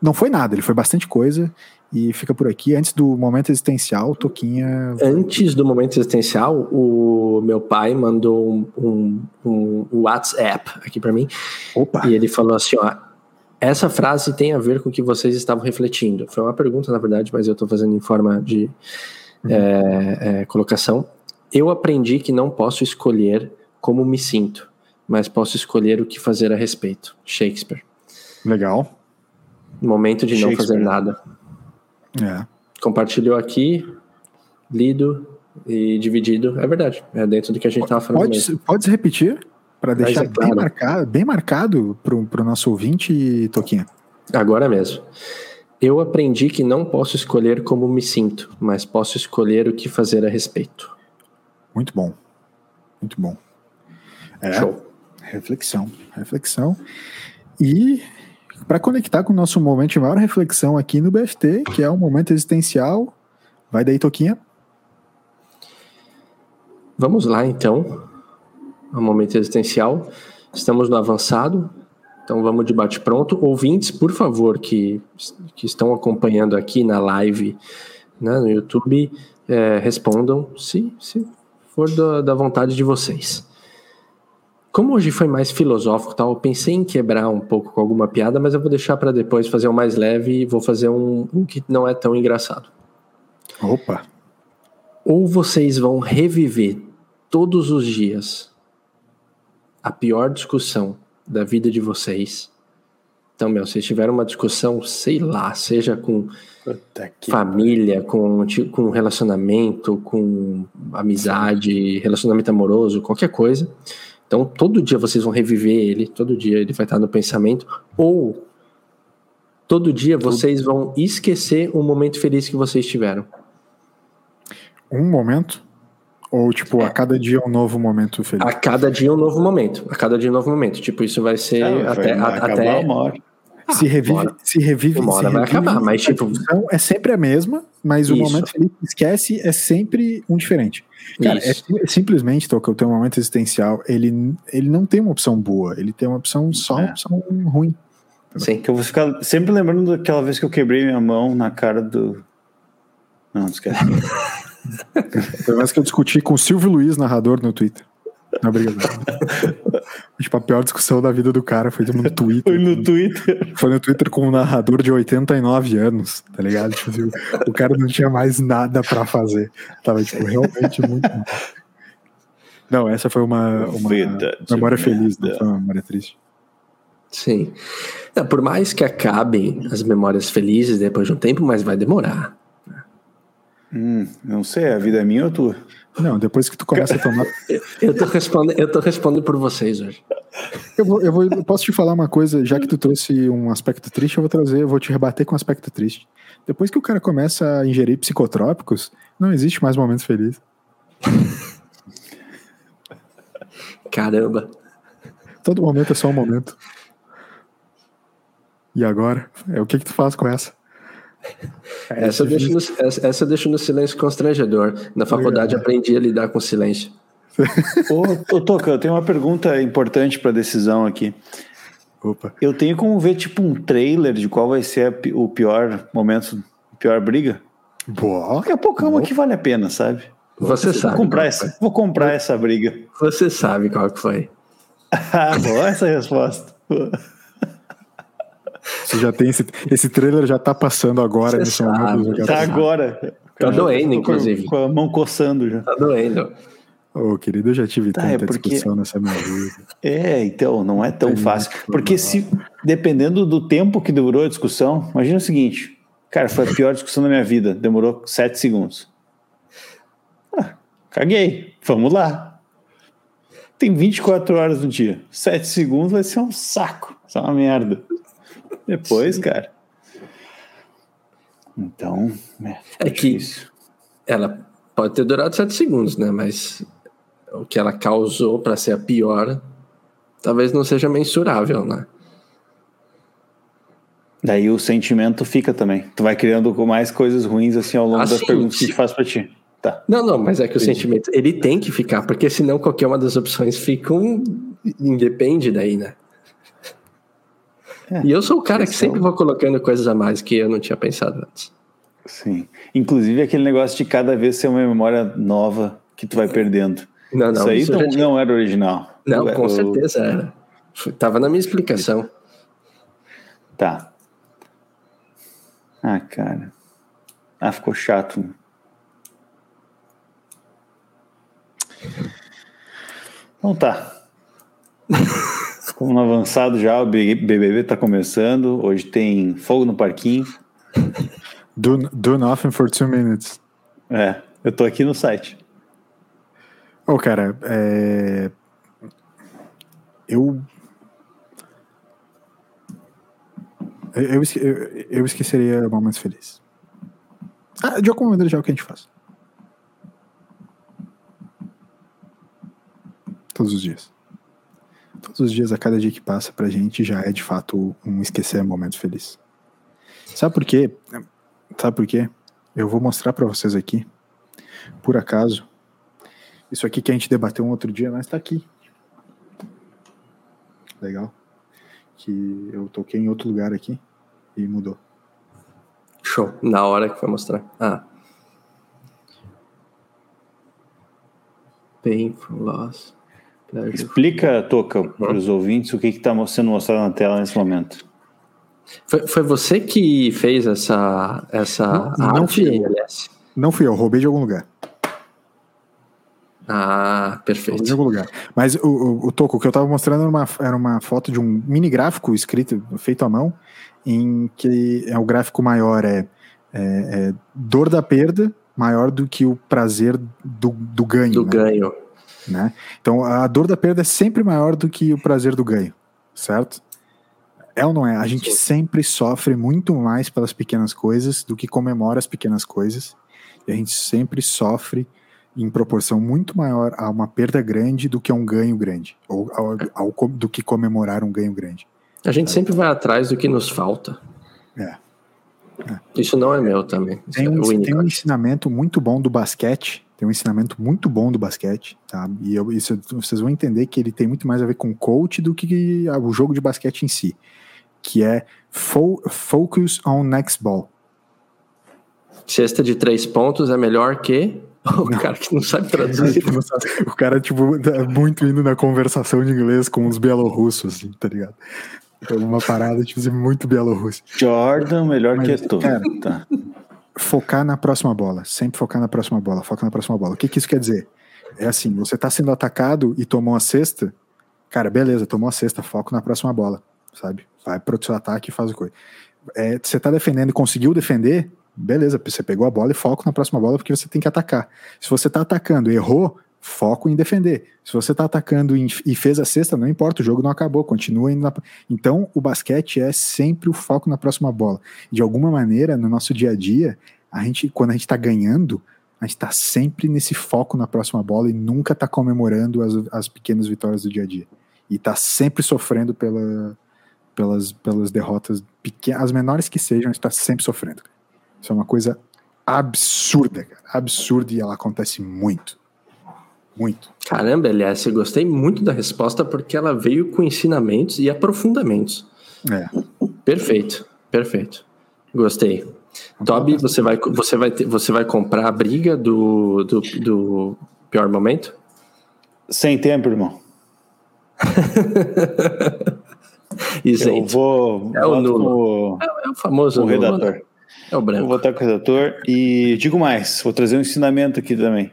[SPEAKER 1] não foi nada, ele foi bastante coisa e fica por aqui. Antes do momento existencial, Toquinha.
[SPEAKER 2] Antes do momento existencial, o meu pai mandou um, um, um WhatsApp aqui para mim
[SPEAKER 1] Opa!
[SPEAKER 2] e ele falou assim: ó, essa frase tem a ver com o que vocês estavam refletindo. Foi uma pergunta, na verdade, mas eu estou fazendo em forma de é, é, colocação. Eu aprendi que não posso escolher como me sinto, mas posso escolher o que fazer a respeito. Shakespeare.
[SPEAKER 1] Legal.
[SPEAKER 2] Momento de não fazer nada.
[SPEAKER 1] É.
[SPEAKER 2] Compartilhou aqui, lido e dividido. É verdade. É dentro do que a gente estava falando. mesmo.
[SPEAKER 1] Pode, pode repetir? Para
[SPEAKER 2] Mas
[SPEAKER 1] deixar
[SPEAKER 2] é claro.
[SPEAKER 1] bem marcado, bem marcado pro, pro nosso ouvinte, Toquinha.
[SPEAKER 2] Agora mesmo. Eu aprendi que não posso escolher como me sinto, mas posso escolher o que fazer a respeito.
[SPEAKER 1] Muito bom. Muito bom. É,
[SPEAKER 2] Show.
[SPEAKER 1] reflexão. Reflexão. E para conectar com o nosso momento de maior reflexão aqui no BFT, que é o momento existencial, vai daí, Toquinha.
[SPEAKER 2] Vamos lá, então. ao momento existencial. Estamos no avançado. Então vamos de bate-pronto. Ouvintes, por favor, que, que estão acompanhando aqui na live né, no YouTube, é, respondam se, se for da, da vontade de vocês. Como hoje foi mais filosófico, tal, eu pensei em quebrar um pouco com alguma piada, mas eu vou deixar para depois fazer um mais leve e vou fazer um, um que não é tão engraçado.
[SPEAKER 1] Opa!
[SPEAKER 2] Ou vocês vão reviver todos os dias a pior discussão da vida de vocês. Então, meu, vocês tiveram uma discussão, sei lá, seja com família, com, com relacionamento, com amizade, relacionamento amoroso, qualquer coisa. Então, todo dia vocês vão reviver ele, todo dia ele vai estar no pensamento, ou todo dia vocês vão esquecer o momento feliz que vocês tiveram.
[SPEAKER 1] Um momento? Ou, tipo, a cada dia um novo momento feliz?
[SPEAKER 2] A cada dia um novo momento. A cada dia um novo momento. Tipo, isso vai ser
[SPEAKER 3] Ah,
[SPEAKER 2] até.
[SPEAKER 3] vai
[SPEAKER 2] a-
[SPEAKER 3] acabar
[SPEAKER 2] até
[SPEAKER 3] uma hora.
[SPEAKER 1] Se revive,
[SPEAKER 2] uma hora-
[SPEAKER 1] se revive,
[SPEAKER 2] uma hora vai acabar, mas, tipo-
[SPEAKER 1] é sempre a mesma, mas o
[SPEAKER 2] Isso.
[SPEAKER 1] momento feliz que esquece é sempre um diferente. Cara, é, sim- simplesmente, Toca, o teu momento existencial, ele, ele não tem uma opção boa, ele tem uma opção só uma
[SPEAKER 3] É.
[SPEAKER 1] opção ruim.
[SPEAKER 2] Sim.
[SPEAKER 3] Que eu vou ficar sempre lembrando daquela vez que eu quebrei minha mão na cara do. Não, esquece.
[SPEAKER 1] Foi mais que eu discuti com o Silvio Luiz, narrador, no Twitter. Não, obrigado. tipo, a pior discussão da vida do cara foi no Twitter.
[SPEAKER 3] Foi no Twitter.
[SPEAKER 1] Foi no Twitter com um narrador de 89 anos, tá ligado? Tipo, assim, o cara não tinha mais nada pra fazer. Tava, tipo, realmente muito. Não, essa foi uma, uma memória feliz, não
[SPEAKER 3] merda.
[SPEAKER 1] foi uma memória triste.
[SPEAKER 2] Sim. Não, por mais que acabem as memórias felizes depois de um tempo, mas vai demorar.
[SPEAKER 3] Hum, não sei, a vida é minha ou tua?
[SPEAKER 1] Não, depois que tu começa a tomar.
[SPEAKER 2] Eu tô respondendo, eu tô respondendo por vocês hoje.
[SPEAKER 1] Eu, vou, eu, vou, eu posso te falar uma coisa, já que tu trouxe um aspecto triste, eu vou trazer, eu vou te rebater com um aspecto triste. Depois que o cara começa a ingerir psicotrópicos, não existe mais momento feliz.
[SPEAKER 2] Caramba.
[SPEAKER 1] Todo momento é só um momento. E agora? É, o que que tu faz com essa? É,
[SPEAKER 2] Essa eu, deixo no, essa, essa eu deixo no silêncio constrangedor. Na faculdade aprendi a lidar com silêncio.
[SPEAKER 3] Ô, ô, Toca, eu tenho uma pergunta importante pra decisão aqui.
[SPEAKER 1] Opa.
[SPEAKER 3] Eu tenho como ver, tipo, um trailer de qual vai ser a o pior momento, a pior briga?
[SPEAKER 1] Boa.
[SPEAKER 3] Daqui a pouco é uma que vale a pena, sabe?
[SPEAKER 2] Você
[SPEAKER 3] Vou
[SPEAKER 2] sabe.
[SPEAKER 3] comprar, essa, vou comprar essa briga.
[SPEAKER 2] Você sabe qual que foi.
[SPEAKER 3] Ah, boa essa resposta.
[SPEAKER 1] Você já tem esse, esse trailer já tá passando agora
[SPEAKER 2] Você
[SPEAKER 1] nesse
[SPEAKER 2] sabe,
[SPEAKER 1] momento.
[SPEAKER 3] Tá agora.
[SPEAKER 2] Tá doendo, inclusive.
[SPEAKER 3] Com a mão coçando já.
[SPEAKER 2] Tá doendo.
[SPEAKER 1] Ô, querido, eu já tive
[SPEAKER 3] Tá,
[SPEAKER 1] tanta
[SPEAKER 3] é porque-
[SPEAKER 1] discussão nessa minha vida.
[SPEAKER 3] É, então, não é tão
[SPEAKER 1] Tem
[SPEAKER 3] fácil. Porque se, dependendo do tempo que durou a discussão, imagina o seguinte, cara, foi a pior discussão da minha vida, demorou sete segundos. Ah, caguei, vamos lá. Tem 24 horas no dia, sete segundos vai ser um saco, isso é uma merda. Depois, cara. Então, é,
[SPEAKER 2] É que-
[SPEAKER 3] difícil.
[SPEAKER 2] Ela pode ter durado sete segundos, né? Mas o que ela causou para ser a pior talvez não seja mensurável, né?
[SPEAKER 3] Daí o sentimento fica também. Tu vai criando com mais coisas ruins assim ao longo
[SPEAKER 2] Ah,
[SPEAKER 3] das
[SPEAKER 2] sim,
[SPEAKER 3] perguntas que
[SPEAKER 2] sim.
[SPEAKER 3] a gente faz pra ti. Tá.
[SPEAKER 2] Não, não, mas é que o sentimento ele tem que ficar, porque senão qualquer uma das opções fica um independe daí, né?
[SPEAKER 3] É,
[SPEAKER 2] e eu sou o cara que sempre vou colocando coisas a mais que eu não tinha pensado antes.
[SPEAKER 3] Sim. Inclusive aquele negócio de cada vez ser uma memória nova que tu vai perdendo.
[SPEAKER 2] Não, não,
[SPEAKER 3] isso aí
[SPEAKER 2] isso
[SPEAKER 3] não,
[SPEAKER 2] tinha-
[SPEAKER 3] não era original.
[SPEAKER 2] Não, com certeza era. Tava na minha explicação.
[SPEAKER 3] Tá. Ah, cara. Ah, ficou chato. Então tá. Como avançado já, o BBB tá começando. Hoje tem fogo no parquinho.
[SPEAKER 1] Do, do nothing for two minutes.
[SPEAKER 3] É, eu tô aqui no site.
[SPEAKER 1] Ô, cara, é... eu... Eu, eu, esque- eu, eu esqueceria momentos felizes. Ah, de alguma maneira já é o que a gente faz. Todos os dias. Todos os dias, a cada dia que passa pra gente, já é de fato um esquecer momentos felizes. Sabe por quê? Sabe por quê? Eu vou mostrar pra vocês aqui, por acaso, isso aqui que a gente debateu um outro dia, mas tá aqui. Legal. Que eu toquei em outro lugar aqui e mudou.
[SPEAKER 2] Show. Na hora que foi mostrar. Ah. Painful loss.
[SPEAKER 3] Explica, Toca, para os ouvintes o que está sendo mostrado na tela nesse momento.
[SPEAKER 2] Foi, foi você que fez essa, essa
[SPEAKER 1] Não- não
[SPEAKER 2] arte,
[SPEAKER 1] fui eu. Não fui eu, roubei de algum lugar.
[SPEAKER 2] Ah,
[SPEAKER 1] Roubei de
[SPEAKER 2] perfeito.
[SPEAKER 1] algum lugar. Mas o, o, o Toco, o que eu tava mostrando era uma, era uma foto de um mini gráfico escrito, feito à mão, em que é, o gráfico maior é, é- é dor da perda maior do que o prazer do, do ganho.
[SPEAKER 2] Do
[SPEAKER 1] né?
[SPEAKER 2] ganho.
[SPEAKER 1] Né? Então a dor da perda é sempre maior do que o prazer do ganho, certo? É ou não é? A gente
[SPEAKER 2] Sim.
[SPEAKER 1] sempre sofre muito mais pelas pequenas coisas do que comemora as pequenas coisas. E a gente sempre sofre em proporção muito maior a uma perda grande do que a um ganho grande, ou ao, ao do que comemorar um ganho grande.
[SPEAKER 2] A gente sempre vai atrás do que nos falta.
[SPEAKER 1] É.
[SPEAKER 2] Isso não é meu também.
[SPEAKER 1] Tem
[SPEAKER 2] é
[SPEAKER 1] um,
[SPEAKER 2] o
[SPEAKER 1] tem um ensinamento muito bom do basquete. Tem um ensinamento muito bom do basquete, tá? E eu- isso, vocês vão entender que ele tem muito mais a ver com coach do que o jogo de basquete em si. Que é fo- focus on next ball.
[SPEAKER 2] Cesta de três pontos é melhor que o cara que não sabe traduzir.
[SPEAKER 1] o cara, tipo, tá muito indo na conversação de inglês com os bielorrussos, assim, tá ligado? É uma parada, tipo, assim, muito bielorrusso.
[SPEAKER 3] Jordan, melhor
[SPEAKER 1] Mas,
[SPEAKER 3] que tu.
[SPEAKER 1] cara,
[SPEAKER 3] Tá.
[SPEAKER 1] Focar na próxima bola, sempre focar na próxima bola, foca na próxima bola. O que, que isso quer dizer? É assim, você tá sendo atacado e tomou a cesta, cara, beleza, tomou a cesta, foco na próxima bola, sabe? Vai pro seu ataque e faz o coisa. É, você tá defendendo e conseguiu defender, beleza, você pegou a bola e foco na próxima bola porque você tem que atacar. Se você tá atacando e errou, foco em defender. Se você tá atacando e fez a cesta, não importa, o jogo não acabou, continua indo na... Então, o basquete é sempre o foco na próxima bola. De alguma maneira, no nosso dia a dia, a gente, quando a gente tá ganhando, a gente tá sempre nesse foco na próxima bola e nunca tá comemorando as, as pequenas vitórias do dia a dia. E tá sempre sofrendo pela, pelas, pelas derrotas pequenas, as menores que sejam, a gente tá sempre sofrendo. Isso é uma coisa absurda, cara. Absurda e ela acontece muito. Muito.
[SPEAKER 2] Caramba, LS, eu gostei muito da resposta porque ela veio com ensinamentos e aprofundamentos.
[SPEAKER 1] É.
[SPEAKER 2] Perfeito, perfeito. Gostei. Toby, você vai, você vai, ter- você vai comprar a briga do, do, do pior momento?
[SPEAKER 3] Sem tempo, irmão. Eu vou.
[SPEAKER 2] É o nulo. É, é, o famoso
[SPEAKER 3] o redator.
[SPEAKER 2] É o branco.
[SPEAKER 3] Vou votar com o redator. E digo mais, vou trazer um ensinamento aqui também.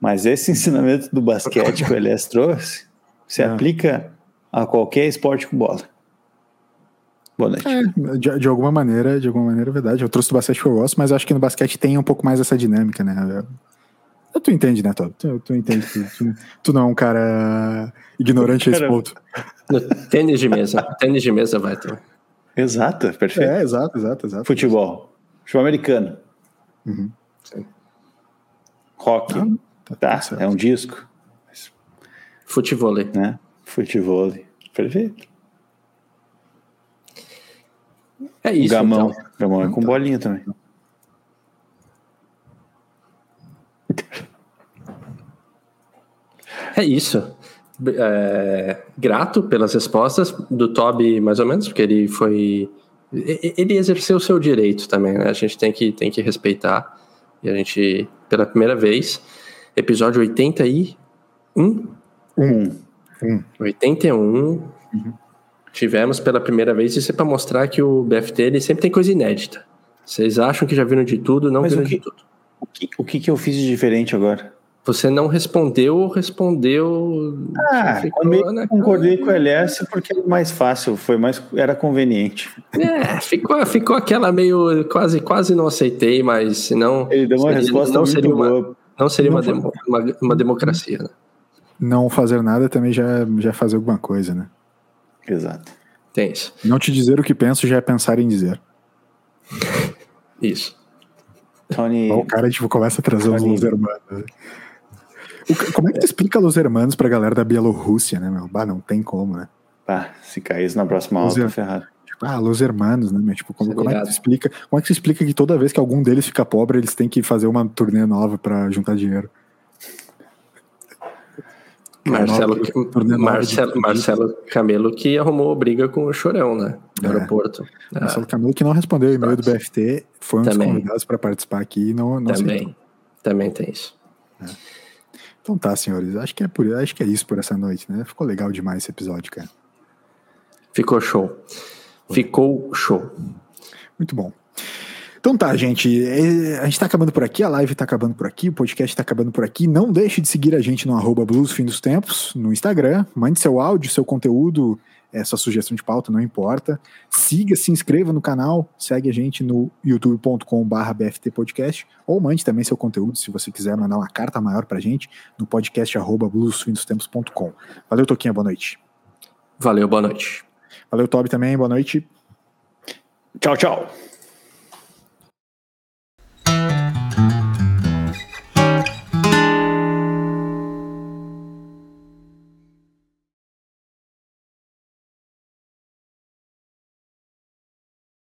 [SPEAKER 3] Mas esse ensinamento do basquete que o Elias trouxe se é. aplica a qualquer esporte com bola. Boa noite. É,
[SPEAKER 1] de, de, alguma maneira, de alguma maneira é verdade. Eu trouxe do basquete que eu gosto, mas acho que no basquete tem um pouco mais essa dinâmica, né? Eu, tu entende, né, Todd? Tu, tu entende que tu, tu, não é um cara ignorante a esse ponto.
[SPEAKER 2] No tênis de mesa. tênis de mesa vai, tu.
[SPEAKER 3] Exato, perfeito.
[SPEAKER 1] É, exato, exato, exato.
[SPEAKER 3] Futebol. Futebol americano.
[SPEAKER 1] Uhum.
[SPEAKER 3] Rock. Ah, tá, tá é um disco.
[SPEAKER 2] Futebol.
[SPEAKER 3] Né? Futebol. Perfeito.
[SPEAKER 2] É isso.
[SPEAKER 3] Gamão. Então. Gamão é com tá. bolinha também.
[SPEAKER 2] É isso. É, grato pelas respostas do Toby, mais ou menos, porque ele foi. Ele exerceu o seu direito também, né? A gente tem que, tem que respeitar. E a gente, pela primeira vez, episódio 81.
[SPEAKER 3] Um.
[SPEAKER 2] Um. 81. Uhum tivemos pela primeira vez, isso é para mostrar que o BFT ele sempre tem coisa inédita. Vocês acham que já viram de tudo, não Mas viram que, de tudo.
[SPEAKER 3] O que, o que, que eu fiz de diferente agora?
[SPEAKER 2] Você não respondeu ou respondeu.
[SPEAKER 3] Ah, ficou, né? concordei com o LS porque era mais fácil, foi mais, era conveniente.
[SPEAKER 2] É, ficou, ficou aquela meio. Quase, quase não aceitei, mas senão.
[SPEAKER 3] Ele deu uma seria, resposta não seria
[SPEAKER 2] uma,
[SPEAKER 3] boa.
[SPEAKER 2] Não seria não uma, demo, uma, uma, democracia, né?
[SPEAKER 1] Não fazer nada também já, já fazer alguma coisa, né?
[SPEAKER 3] Exato.
[SPEAKER 2] Tem isso.
[SPEAKER 1] Não te dizer o que penso já é pensar em dizer.
[SPEAKER 2] Isso.
[SPEAKER 3] Tony.
[SPEAKER 1] o cara tipo, começa a trazer Tony... os Los Hermanos. O, como é que tu explica Los Hermanos pra galera da Bielorrússia, né, meu? Bah, não tem como, né?
[SPEAKER 3] Bah, se cair isso na próxima aula, tá ferrado.
[SPEAKER 1] Tipo, ah, Los Hermanos, né? Meu? Tipo, como, como é que explica? Como é que tu explica que toda vez que algum deles fica pobre, eles têm que fazer uma turnê nova pra juntar dinheiro?
[SPEAKER 2] Marcelo, Marcelo, Marcelo Camelo que arrumou briga com o Chorão, né? No é. aeroporto.
[SPEAKER 1] Marcelo ah. Camelo que não respondeu o e-mail do BFT, foi um Também. dos convidados para participar aqui e não, não
[SPEAKER 2] Também. Aceitou. Também tem isso.
[SPEAKER 1] É. Então tá, senhores. Acho que, é por, acho que é isso por essa noite, né? Ficou legal demais esse episódio, cara.
[SPEAKER 2] Ficou show. Ficou show.
[SPEAKER 1] Muito bom. Então tá, gente. É, a gente tá acabando por aqui, a live tá acabando por aqui, o podcast tá acabando por aqui. Não deixe de seguir a gente no arroba Blues Fim dos Tempos, no Instagram. Mande seu áudio, seu conteúdo, essa sugestão de pauta, não importa. Siga, se inscreva no canal, segue a gente no youtube.com.br BFT Podcast, ou mande também seu conteúdo, se você quiser mandar uma carta maior pra gente, no podcast arroba bluesfindostempos.com. Valeu, Toquinha, boa noite.
[SPEAKER 2] Valeu, boa noite.
[SPEAKER 1] Valeu, Toby também, boa noite.
[SPEAKER 3] Tchau, tchau.